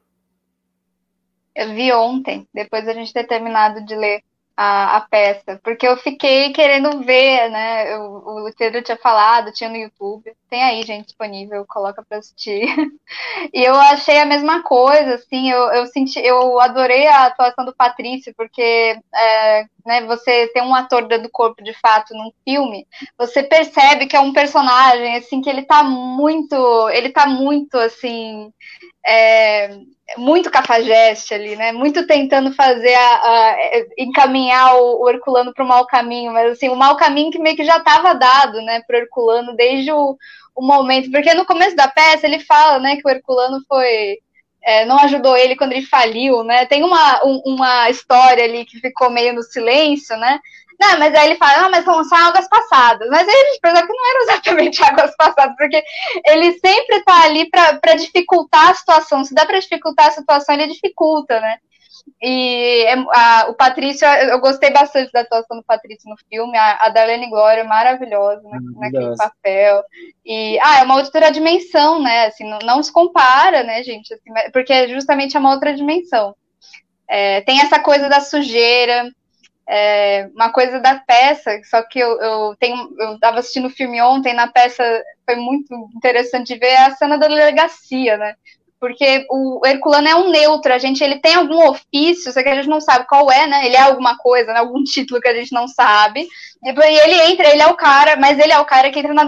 Eu vi ontem, depois a gente ter terminado de ler a, a peça, porque eu fiquei querendo ver, né? o Pedro tinha falado, tinha no YouTube, tem aí, gente, disponível, coloca para assistir. *laughs* e eu achei a mesma coisa, assim, eu, eu senti, eu adorei a atuação do Patrício, porque é, né, você tem um ator dando corpo de fato num filme, você percebe que é um personagem, assim, que ele tá muito, ele tá muito, assim, é, muito cafajeste ali, né? Muito tentando fazer a, a encaminhar o, o Herculano para o mau caminho, mas assim, o mau caminho que meio que já estava dado, né, para o Herculano desde o, o, momento, porque no começo da peça ele fala, né, que o Herculano foi é, não ajudou ele quando ele faliu, né? Tem uma, um, uma história ali que ficou meio no silêncio, né? Não, mas aí ele fala, ah, mas são só águas passadas. Mas aí a gente percebe que não eram exatamente *laughs* águas passadas, porque ele sempre está ali para dificultar a situação. Se dá para dificultar a situação, ele dificulta, né? E é, a, o Patrício, eu gostei bastante da atuação do Patrício no filme, a, a Darlene Glória é maravilhosa né, naquele papel. E, ah, é uma outra dimensão, né? Assim, não, não se compara, né, gente? Assim, porque justamente é uma outra dimensão. É, tem essa coisa da sujeira, é, uma coisa da peça, só que eu, eu tenho, eu estava assistindo o filme ontem, na peça foi muito interessante ver a cena da delegacia, né? Porque o Herculano é um neutro, a gente ele tem algum ofício, só que a gente não sabe qual é, né? Ele é alguma coisa, né? algum *laughs* título que a gente não sabe. E ele entra, ele é o cara, mas ele é o cara que entra na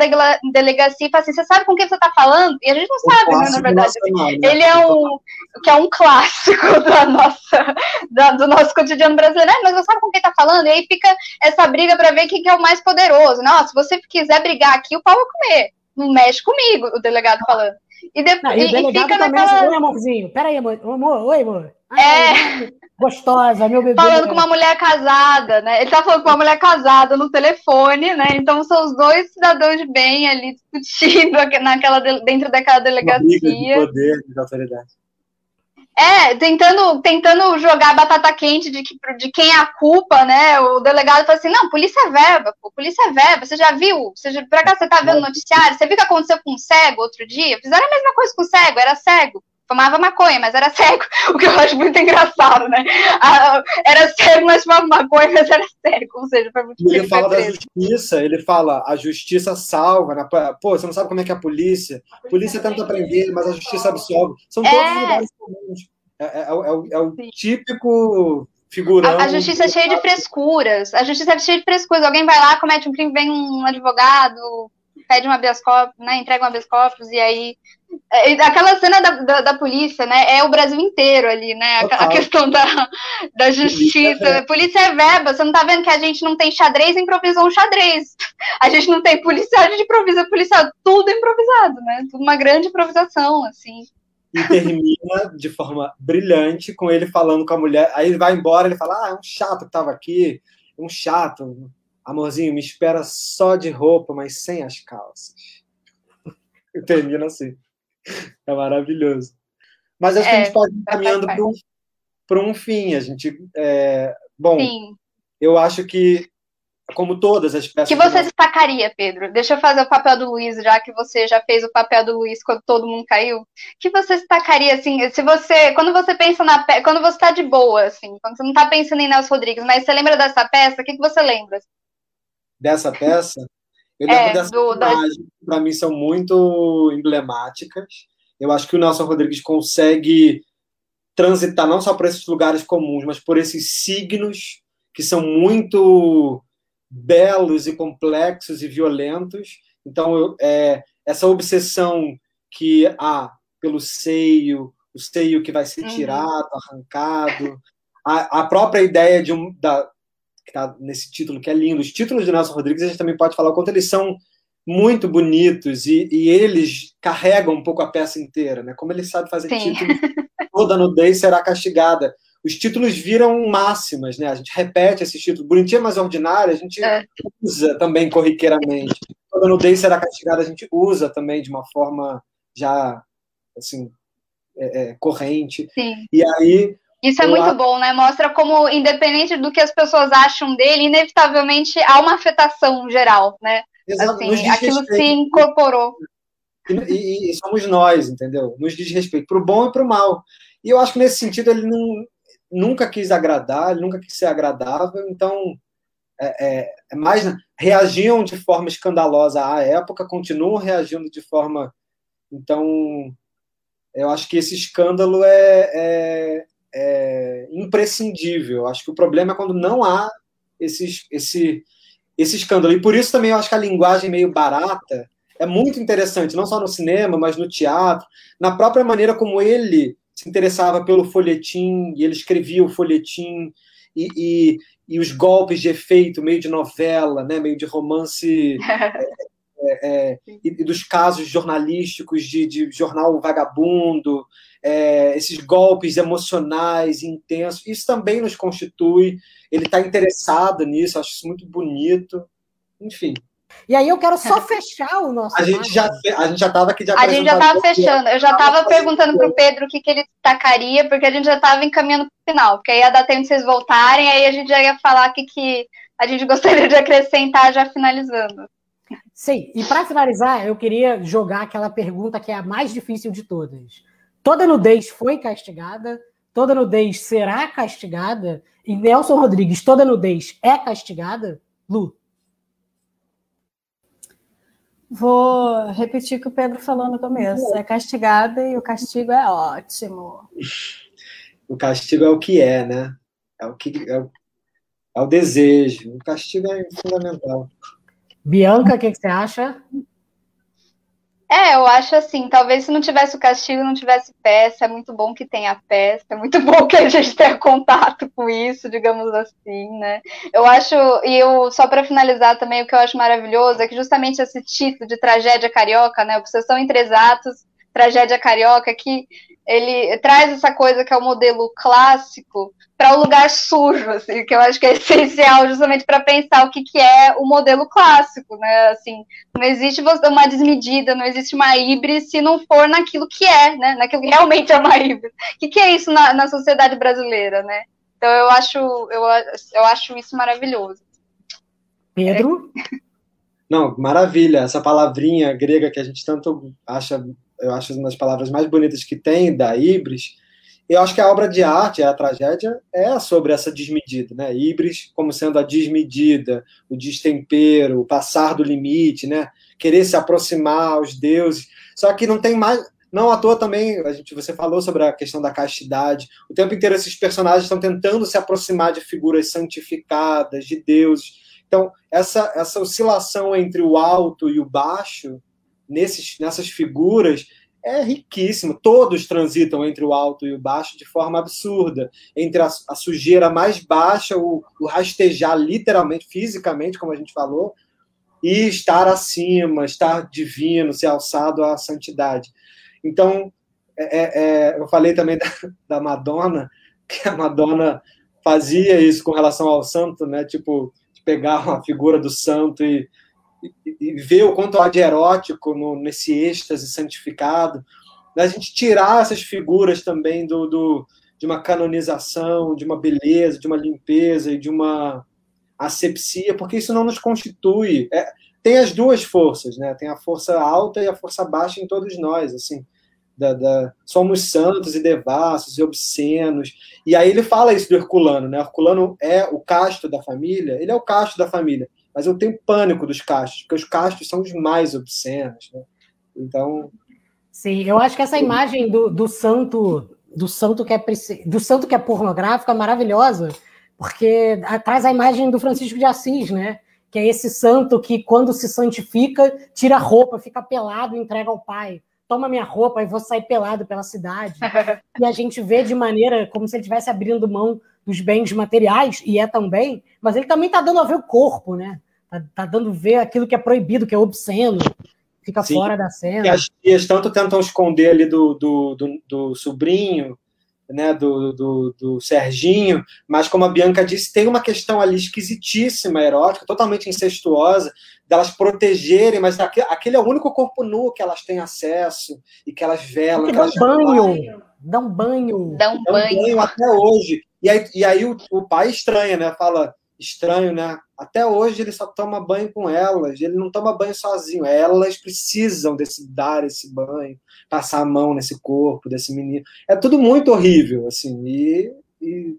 delegacia e fala assim: você sabe com quem você tá falando? E a gente não o sabe, né, na verdade. Né? Ele é um que é um clássico *laughs* da nossa, da, do nosso cotidiano brasileiro, né? mas você sabe com quem tá falando? E aí fica essa briga para ver quem que é o mais poderoso. Não, se você quiser brigar aqui, o pau vai comer. Não mexe comigo, o delegado falando. E, depois, ah, e, e fica naquela... Oi, amorzinho. Peraí, amor. amor. Oi, amor. Ai, é. Gostosa, meu bebê. Falando com uma mulher casada, né? Ele tá falando com uma mulher casada no telefone, né? Então são os dois cidadãos de bem ali discutindo *laughs* naquela, dentro daquela delegacia. Uma briga de poder, de autoridade. É, tentando, tentando jogar batata quente de, que, de quem é a culpa, né? O delegado fala assim: não, polícia é verba, pô, polícia é verba. Você já viu? Você já, por acaso você tá vendo noticiário? Você viu o que aconteceu com um cego outro dia? Fizeram a mesma coisa com o cego, era cego. Fumava maconha, mas era *laughs* cego, o que eu acho muito engraçado, né? era cego, mas fumava maconha, mas era cego. Ou seja, foi muito Ele fala da justiça, ele fala, a justiça salva. Né? Pô, você não sabe como é que é a polícia. A polícia tenta prender, mas a justiça absolve. São todos é... lugares comuns. É, é, é, o, é o típico figurão. A, a, justiça é cheia de frescuras. A justiça é cheia de frescuras. Alguém vai lá, comete um crime, vem um advogado, pede um habeas corpus, né, entrega um habeas corpus, e aí... É, aquela cena da, da, da, polícia, né, é o Brasil inteiro ali, né, a, a questão da, da justiça. Polícia é verba, você não tá vendo que a gente não tem xadrez, improvisou um xadrez. A gente não tem policial, a gente improvisa policial, tudo improvisado, né, tudo uma grande improvisação, assim e termina de forma brilhante com ele falando com a mulher. Aí ele vai embora, ele fala: Ah, é um chato que tava aqui, um chato. Amorzinho, me espera só de roupa, mas sem as calças. *laughs* E termina assim. É maravilhoso. Mas acho é, que a gente pode ir caminhando para um, um fim. A gente. É, bom, Sim. eu acho que como todas as peças. Que você destacaria, Pedro? Deixa eu fazer o papel do Luiz, já que você já fez o papel do Luiz quando todo mundo caiu. Que você destacaria, assim, se você. Quando você pensa na peça. Quando você está de boa, assim, quando você não está pensando em Nelson Rodrigues, mas você lembra dessa peça, o que, que você lembra? Dessa peça? Eu lembro é, dessas imagens, da... para mim são muito emblemáticas. Eu acho que o Nelson Rodrigues consegue transitar não só por esses lugares comuns, mas por esses signos que são muito belos e complexos e violentos. Então, é, essa obsessão que há pelo seio, o seio que vai ser uhum. tirado, arrancado, a, a própria ideia de um, da, que está nesse título, que é lindo. Os títulos do Nelson Rodrigues, a gente também pode falar o quanto eles são muito bonitos e, e, eles carregam um pouco a peça inteira, né? Como ele sabe fazer Sim. títulos, toda nudez será castigada. Os títulos viram máximas, né? A gente repete esses títulos. Bonitinha, mas ordinária, a gente é. usa também corriqueiramente. Toda nudez será castigada, a gente usa também de uma forma já, assim, é, é, corrente. Sim. E aí... Isso é muito bom, né? Mostra como, independente do que as pessoas acham dele, inevitavelmente há uma afetação geral, né? Exato, assim, aquilo se incorporou. E, e, somos nós, entendeu? Nos diz respeito para o bom e para o mal. E eu acho que nesse sentido ele não, nunca quis agradar, ele nunca quis ser agradável, então é, é, é mais reagiam de forma escandalosa à época, continuam reagindo de forma. Então, eu acho que esse escândalo é, é, é imprescindível. Acho que o problema é quando não há esses, esse, esse escândalo. E por isso também eu acho que a linguagem meio barata é muito interessante, não só no cinema, mas no teatro, na própria maneira como ele se interessava pelo folhetim, e ele escrevia o folhetim, e, e, e os golpes de efeito, meio de novela, né, meio de romance, *laughs* é, é, e, e, dos casos jornalísticos de, de jornal vagabundo, é, esses golpes emocionais intensos, isso também nos constitui. Ele está interessado nisso, acho isso muito bonito. Enfim. E aí eu quero só *laughs* fechar o nosso. A gente já a gente já estava aqui de A gente já estava fechando. Eu já estava perguntando para o Pedro o que, que ele destacaria, porque a gente já estava encaminhando para o final, porque aí ia dar tempo de vocês voltarem, aí a gente já ia falar o que, que a gente *laughs* gostaria de acrescentar já finalizando. Sim, e para finalizar, eu queria jogar aquela pergunta que é a mais difícil de todas. Toda nudez foi castigada, toda nudez será castigada, e Nelson Rodrigues, toda nudez é castigada? Lu? Vou repetir o que o Pedro falou no começo. É castigada e o castigo é ótimo. O castigo é o que é, né? É o que é o, é o desejo. O castigo é fundamental. Bianca, o que, que você acha? É, eu acho assim, talvez se não tivesse o castigo, não tivesse peça, é muito bom que tenha peça, é muito *laughs* bom que a gente tenha contato com isso, digamos assim, né? Eu acho, e eu, só para finalizar também, o que eu acho maravilhoso é que justamente esse título de tragédia carioca, né, Obsessão entre exatos, tragédia carioca, que ele traz essa coisa que é o modelo clássico para o um lugar sujo, assim, que eu acho que é *laughs* essencial justamente para pensar o que, que é o modelo clássico, né? Assim, não existe uma desmedida, não existe uma híbride se não for naquilo que é, né? Naquilo que realmente é uma híbride. O que, que é isso na, na sociedade brasileira, né? Então eu acho, eu, eu acho isso maravilhoso. Pedro? Não, maravilha. Essa palavrinha grega que a gente tanto acha, eu acho uma das palavras mais bonitas que tem, da híbris, eu acho que a obra de arte, a tragédia, é sobre essa desmedida, né? Ibris como sendo a desmedida, o destempero, o passar do limite, né? Querer se aproximar aos deuses. Só que não tem mais. Não à toa também, a gente, você falou sobre a questão da castidade. O tempo inteiro esses personagens estão tentando se aproximar de figuras santificadas, de deuses. Então, essa, essa oscilação entre o alto e o baixo, nesses, nessas figuras, é riquíssimo. Todos transitam entre o alto e o baixo de forma absurda. Entre a, a sujeira mais baixa, o, o, rastejar literalmente, fisicamente, como a gente falou, e estar acima, estar divino, ser alçado à santidade. Então, é, é, é eu falei também da, da, Madonna, que a Madonna fazia isso com relação ao santo, né? Tipo, pegar uma figura do santo e e, ver o quanto há de erótico no, nesse êxtase santificado, da gente tirar essas figuras também do, do, de uma canonização, de uma beleza, de uma limpeza e de uma asepsia, porque isso não nos constitui. É, tem as duas forças, né? Tem a força alta e a força baixa em todos nós, assim. Da, da, somos santos e devassos e obscenos. E aí ele fala isso do Herculano, né? Herculano é o casto da família, ele é o casto da família, mas eu tenho pânico dos castos, porque os castos são os mais obscenos. Né? Então. Sim, eu acho que essa imagem do, do santo do santo que é do santo que é pornográfico é maravilhosa, porque traz a imagem do Francisco de Assis, né? Que é esse santo que, quando se santifica, tira a roupa, fica pelado e entrega ao pai. Toma minha roupa e vou sair pelado pela cidade. *laughs* e a gente vê de maneira como se ele estivesse abrindo mão dos bens materiais, e é também, mas ele também está dando a ver o corpo, né? Tá, tá dando ver aquilo que é proibido, que é obsceno, fica Sim. fora da cena. E as tias tanto tentam esconder ali do, do, do, do sobrinho, né, do, do, do, Serginho, mas como a Bianca disse, tem uma questão ali esquisitíssima, erótica, totalmente incestuosa, delas protegerem, mas aquele é o único corpo nu que elas têm acesso e que elas velam. Que dão banho, dão banho. Dão banho. banho até hoje. E aí, e aí o, o pai estranha, né? Fala, estranho, né? Até hoje ele só toma banho com elas, ele não toma banho sozinho. Elas precisam desse dar esse banho, passar a mão nesse corpo desse menino. É tudo muito horrível, assim, e, e...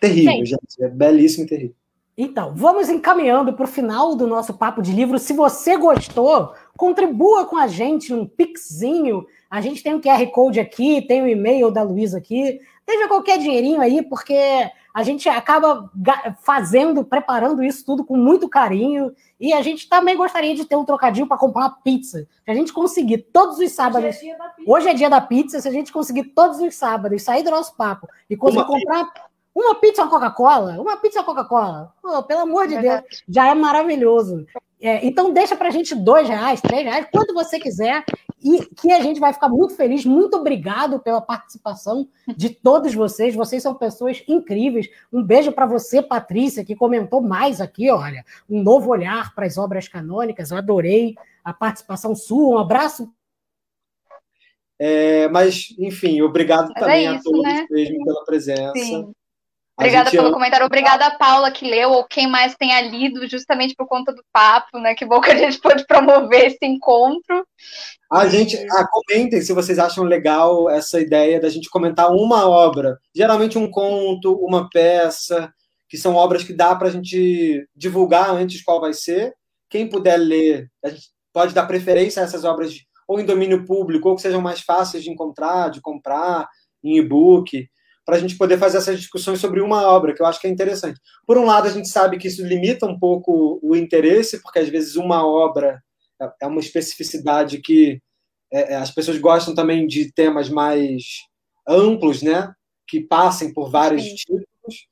terrível, gente. É belíssimo e terrível. Então, vamos encaminhando para o final do nosso papo de livro. Se você gostou, contribua com a gente num pixinho. A gente tem o QR Code aqui, tem o e-mail da Luísa aqui. Deixa qualquer dinheirinho aí, porque a gente acaba fazendo, preparando isso tudo com muito carinho. E a gente também gostaria de ter um trocadinho para comprar uma pizza. Se a gente conseguir todos os sábados. Hoje é, hoje é dia da pizza. Se a gente conseguir todos os sábados sair do nosso papo e conseguir uma comprar pizza. uma pizza uma Coca-Cola, uma pizza Coca-Cola, pelo amor de Deus, já é maravilhoso. É, então deixa para a gente dois reais, três reais, quanto você quiser e que a gente vai ficar muito feliz. Muito obrigado pela participação de todos vocês. Vocês são pessoas incríveis. Um beijo para você, Patrícia, que comentou mais aqui, olha, um novo olhar para as obras canônicas. Eu adorei a participação sua. Um abraço. É, mas, enfim, obrigado mas também é isso, a todos né? mesmo pela presença. Sim. Obrigada pelo ama... comentário. Obrigada a Paula que leu, ou quem mais tenha lido, justamente por conta do papo, né? Que bom que a gente pôde promover esse encontro. A gente, ah, comentem se vocês acham legal essa ideia da gente comentar uma obra, geralmente um conto, uma peça, que são obras que dá para a gente divulgar antes qual vai ser. Quem puder ler, a gente pode dar preferência a essas obras ou em domínio público, ou que sejam mais fáceis de encontrar, de comprar, em e-book para a gente poder fazer essas discussões sobre uma obra, que eu acho que é interessante. Por um lado, a gente sabe que isso limita um pouco o interesse, porque às vezes uma obra é uma especificidade que é, é, as pessoas gostam também de temas mais amplos, né? Que passem por vários Sim. títulos.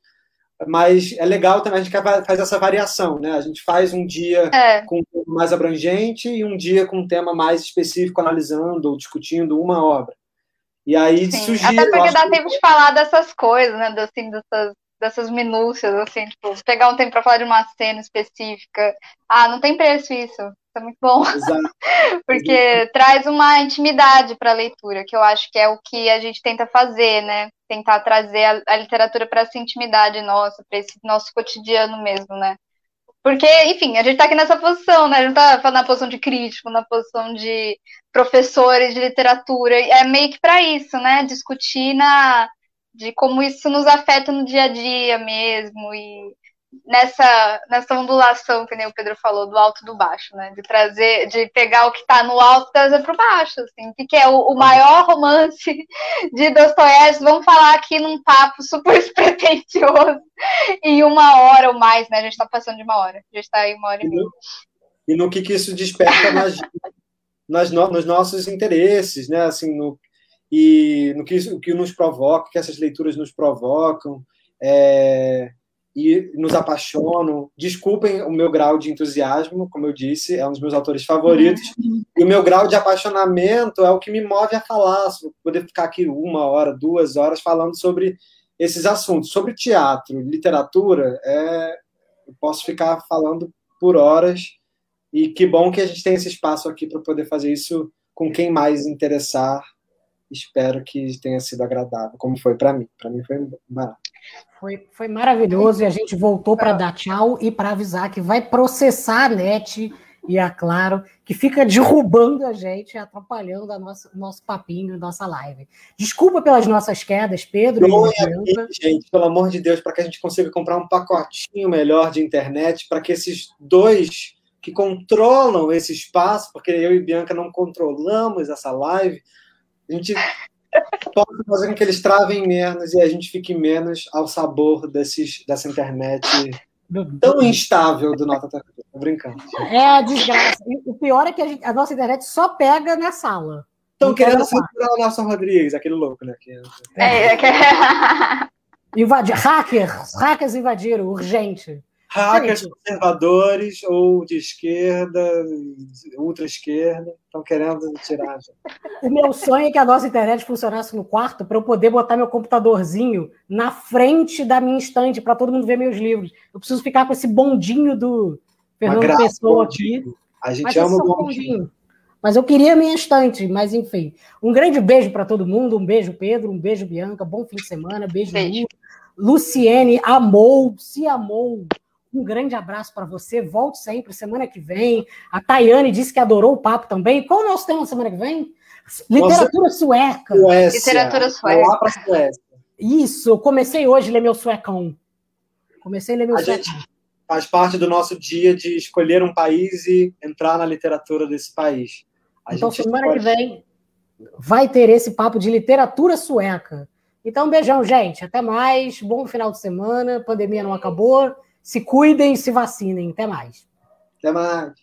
Mas é legal também, a gente fazer essa variação, né? A gente faz um dia é. com um tema mais abrangente e um dia com um tema mais específico, analisando ou discutindo uma obra. E aí Sim, Até porque dá tempo de falar dessas coisas, né? Assim, dessas, dessas minúcias, assim, tipo, pegar um tempo para falar de uma cena específica. Ah, não tem preço isso. Isso é muito bom. Exato. *laughs* porque traz uma intimidade para a leitura, que eu acho que é o que a gente tenta fazer, né? Tentar trazer a, a literatura para essa intimidade nossa, para esse nosso cotidiano mesmo, né? Porque, enfim, a gente está aqui nessa posição, né? A gente está na posição de crítico, na posição de professores de literatura. É meio que para isso, né? Discutir na, de como isso nos afeta no dia a dia mesmo. E nessa, nessa ondulação, que nem o Pedro falou, do alto e do baixo, né? De trazer, de pegar o que está no alto e trazer para o baixo, assim. O que é o, o maior romance de Dostoiévski? Vamos falar aqui num papo super *laughs* despretensioso em uma hora ou mais, né? A gente está passando de uma hora. A gente está aí uma hora e, meia. E no que, que isso desperta nas, *laughs* nas no, nos nossos interesses, né? Assim, no, e no que, o que nos provoca, que essas leituras nos provocam. É, e nos apaixonam. Desculpem o meu grau de entusiasmo, como eu disse, é um dos meus autores favoritos. Uhum. E o meu grau de apaixonamento é o que me move a falar, poder ficar aqui uma hora, duas horas falando sobre esses assuntos. Sobre teatro, literatura, é... eu posso ficar falando por horas. E que bom que a gente tem esse espaço aqui para poder fazer isso com quem mais interessar. Espero que tenha sido agradável, como foi para mim. Para mim foi barato. Foi, foi maravilhoso e a gente voltou para dar tchau e para avisar que vai processar a NET e a Claro, que fica *laughs* derrubando a gente, atrapalhando o nosso papinho, nossa live. Desculpa pelas nossas quedas, Pedro. e gente, pelo amor de Deus, para que a gente consiga comprar um pacotinho melhor de internet, para que esses dois que controlam esse espaço, porque eu e Bianca não controlamos essa live, a gente possa fazer com que eles travem menos e a gente fique menos ao sabor desses, dessa internet tão instável do Nota. Tô brincando. É a desgraça. O pior é que a, gente, a nossa internet só pega na sala. Estão querendo censurar o Nelson Rodrigues, aquele louco, né? Que... É, é que... Invadir, hackers, hackers invadiram, urgente. Hackers Gente. conservadores ou de esquerda, ultra-esquerda, estão querendo tirar. O meu sonho é que a nossa internet funcionasse no quarto para eu poder botar meu computadorzinho na frente da minha estante para todo mundo ver meus livros. Eu preciso ficar com esse bondinho do Fernando Pessoa aqui. A gente ama o bondinho. bondinho. Mas eu queria a minha estante, mas enfim. Um grande beijo para todo mundo, um beijo, Pedro, um beijo, Bianca, bom fim de semana, beijo, beijo. Lu. Luciene, amou, se amou, um grande abraço para você. Volte sempre semana que vem. A Tayane disse que adorou o papo também. Qual é o nosso tema semana que vem? Literatura Nossa, sueca. Suécia. Literatura sueca. Lá Suécia. Isso, eu comecei hoje a ler meu suecão. Comecei a ler meu a suecão. Gente faz parte do nosso dia de escolher um país e entrar na literatura desse país. A então, semana pode... que vem vai ter esse papo de literatura sueca. Então, beijão, gente. Até mais. Bom final de semana. A pandemia não acabou. Se cuidem, se vacinem. Até mais. Até mais.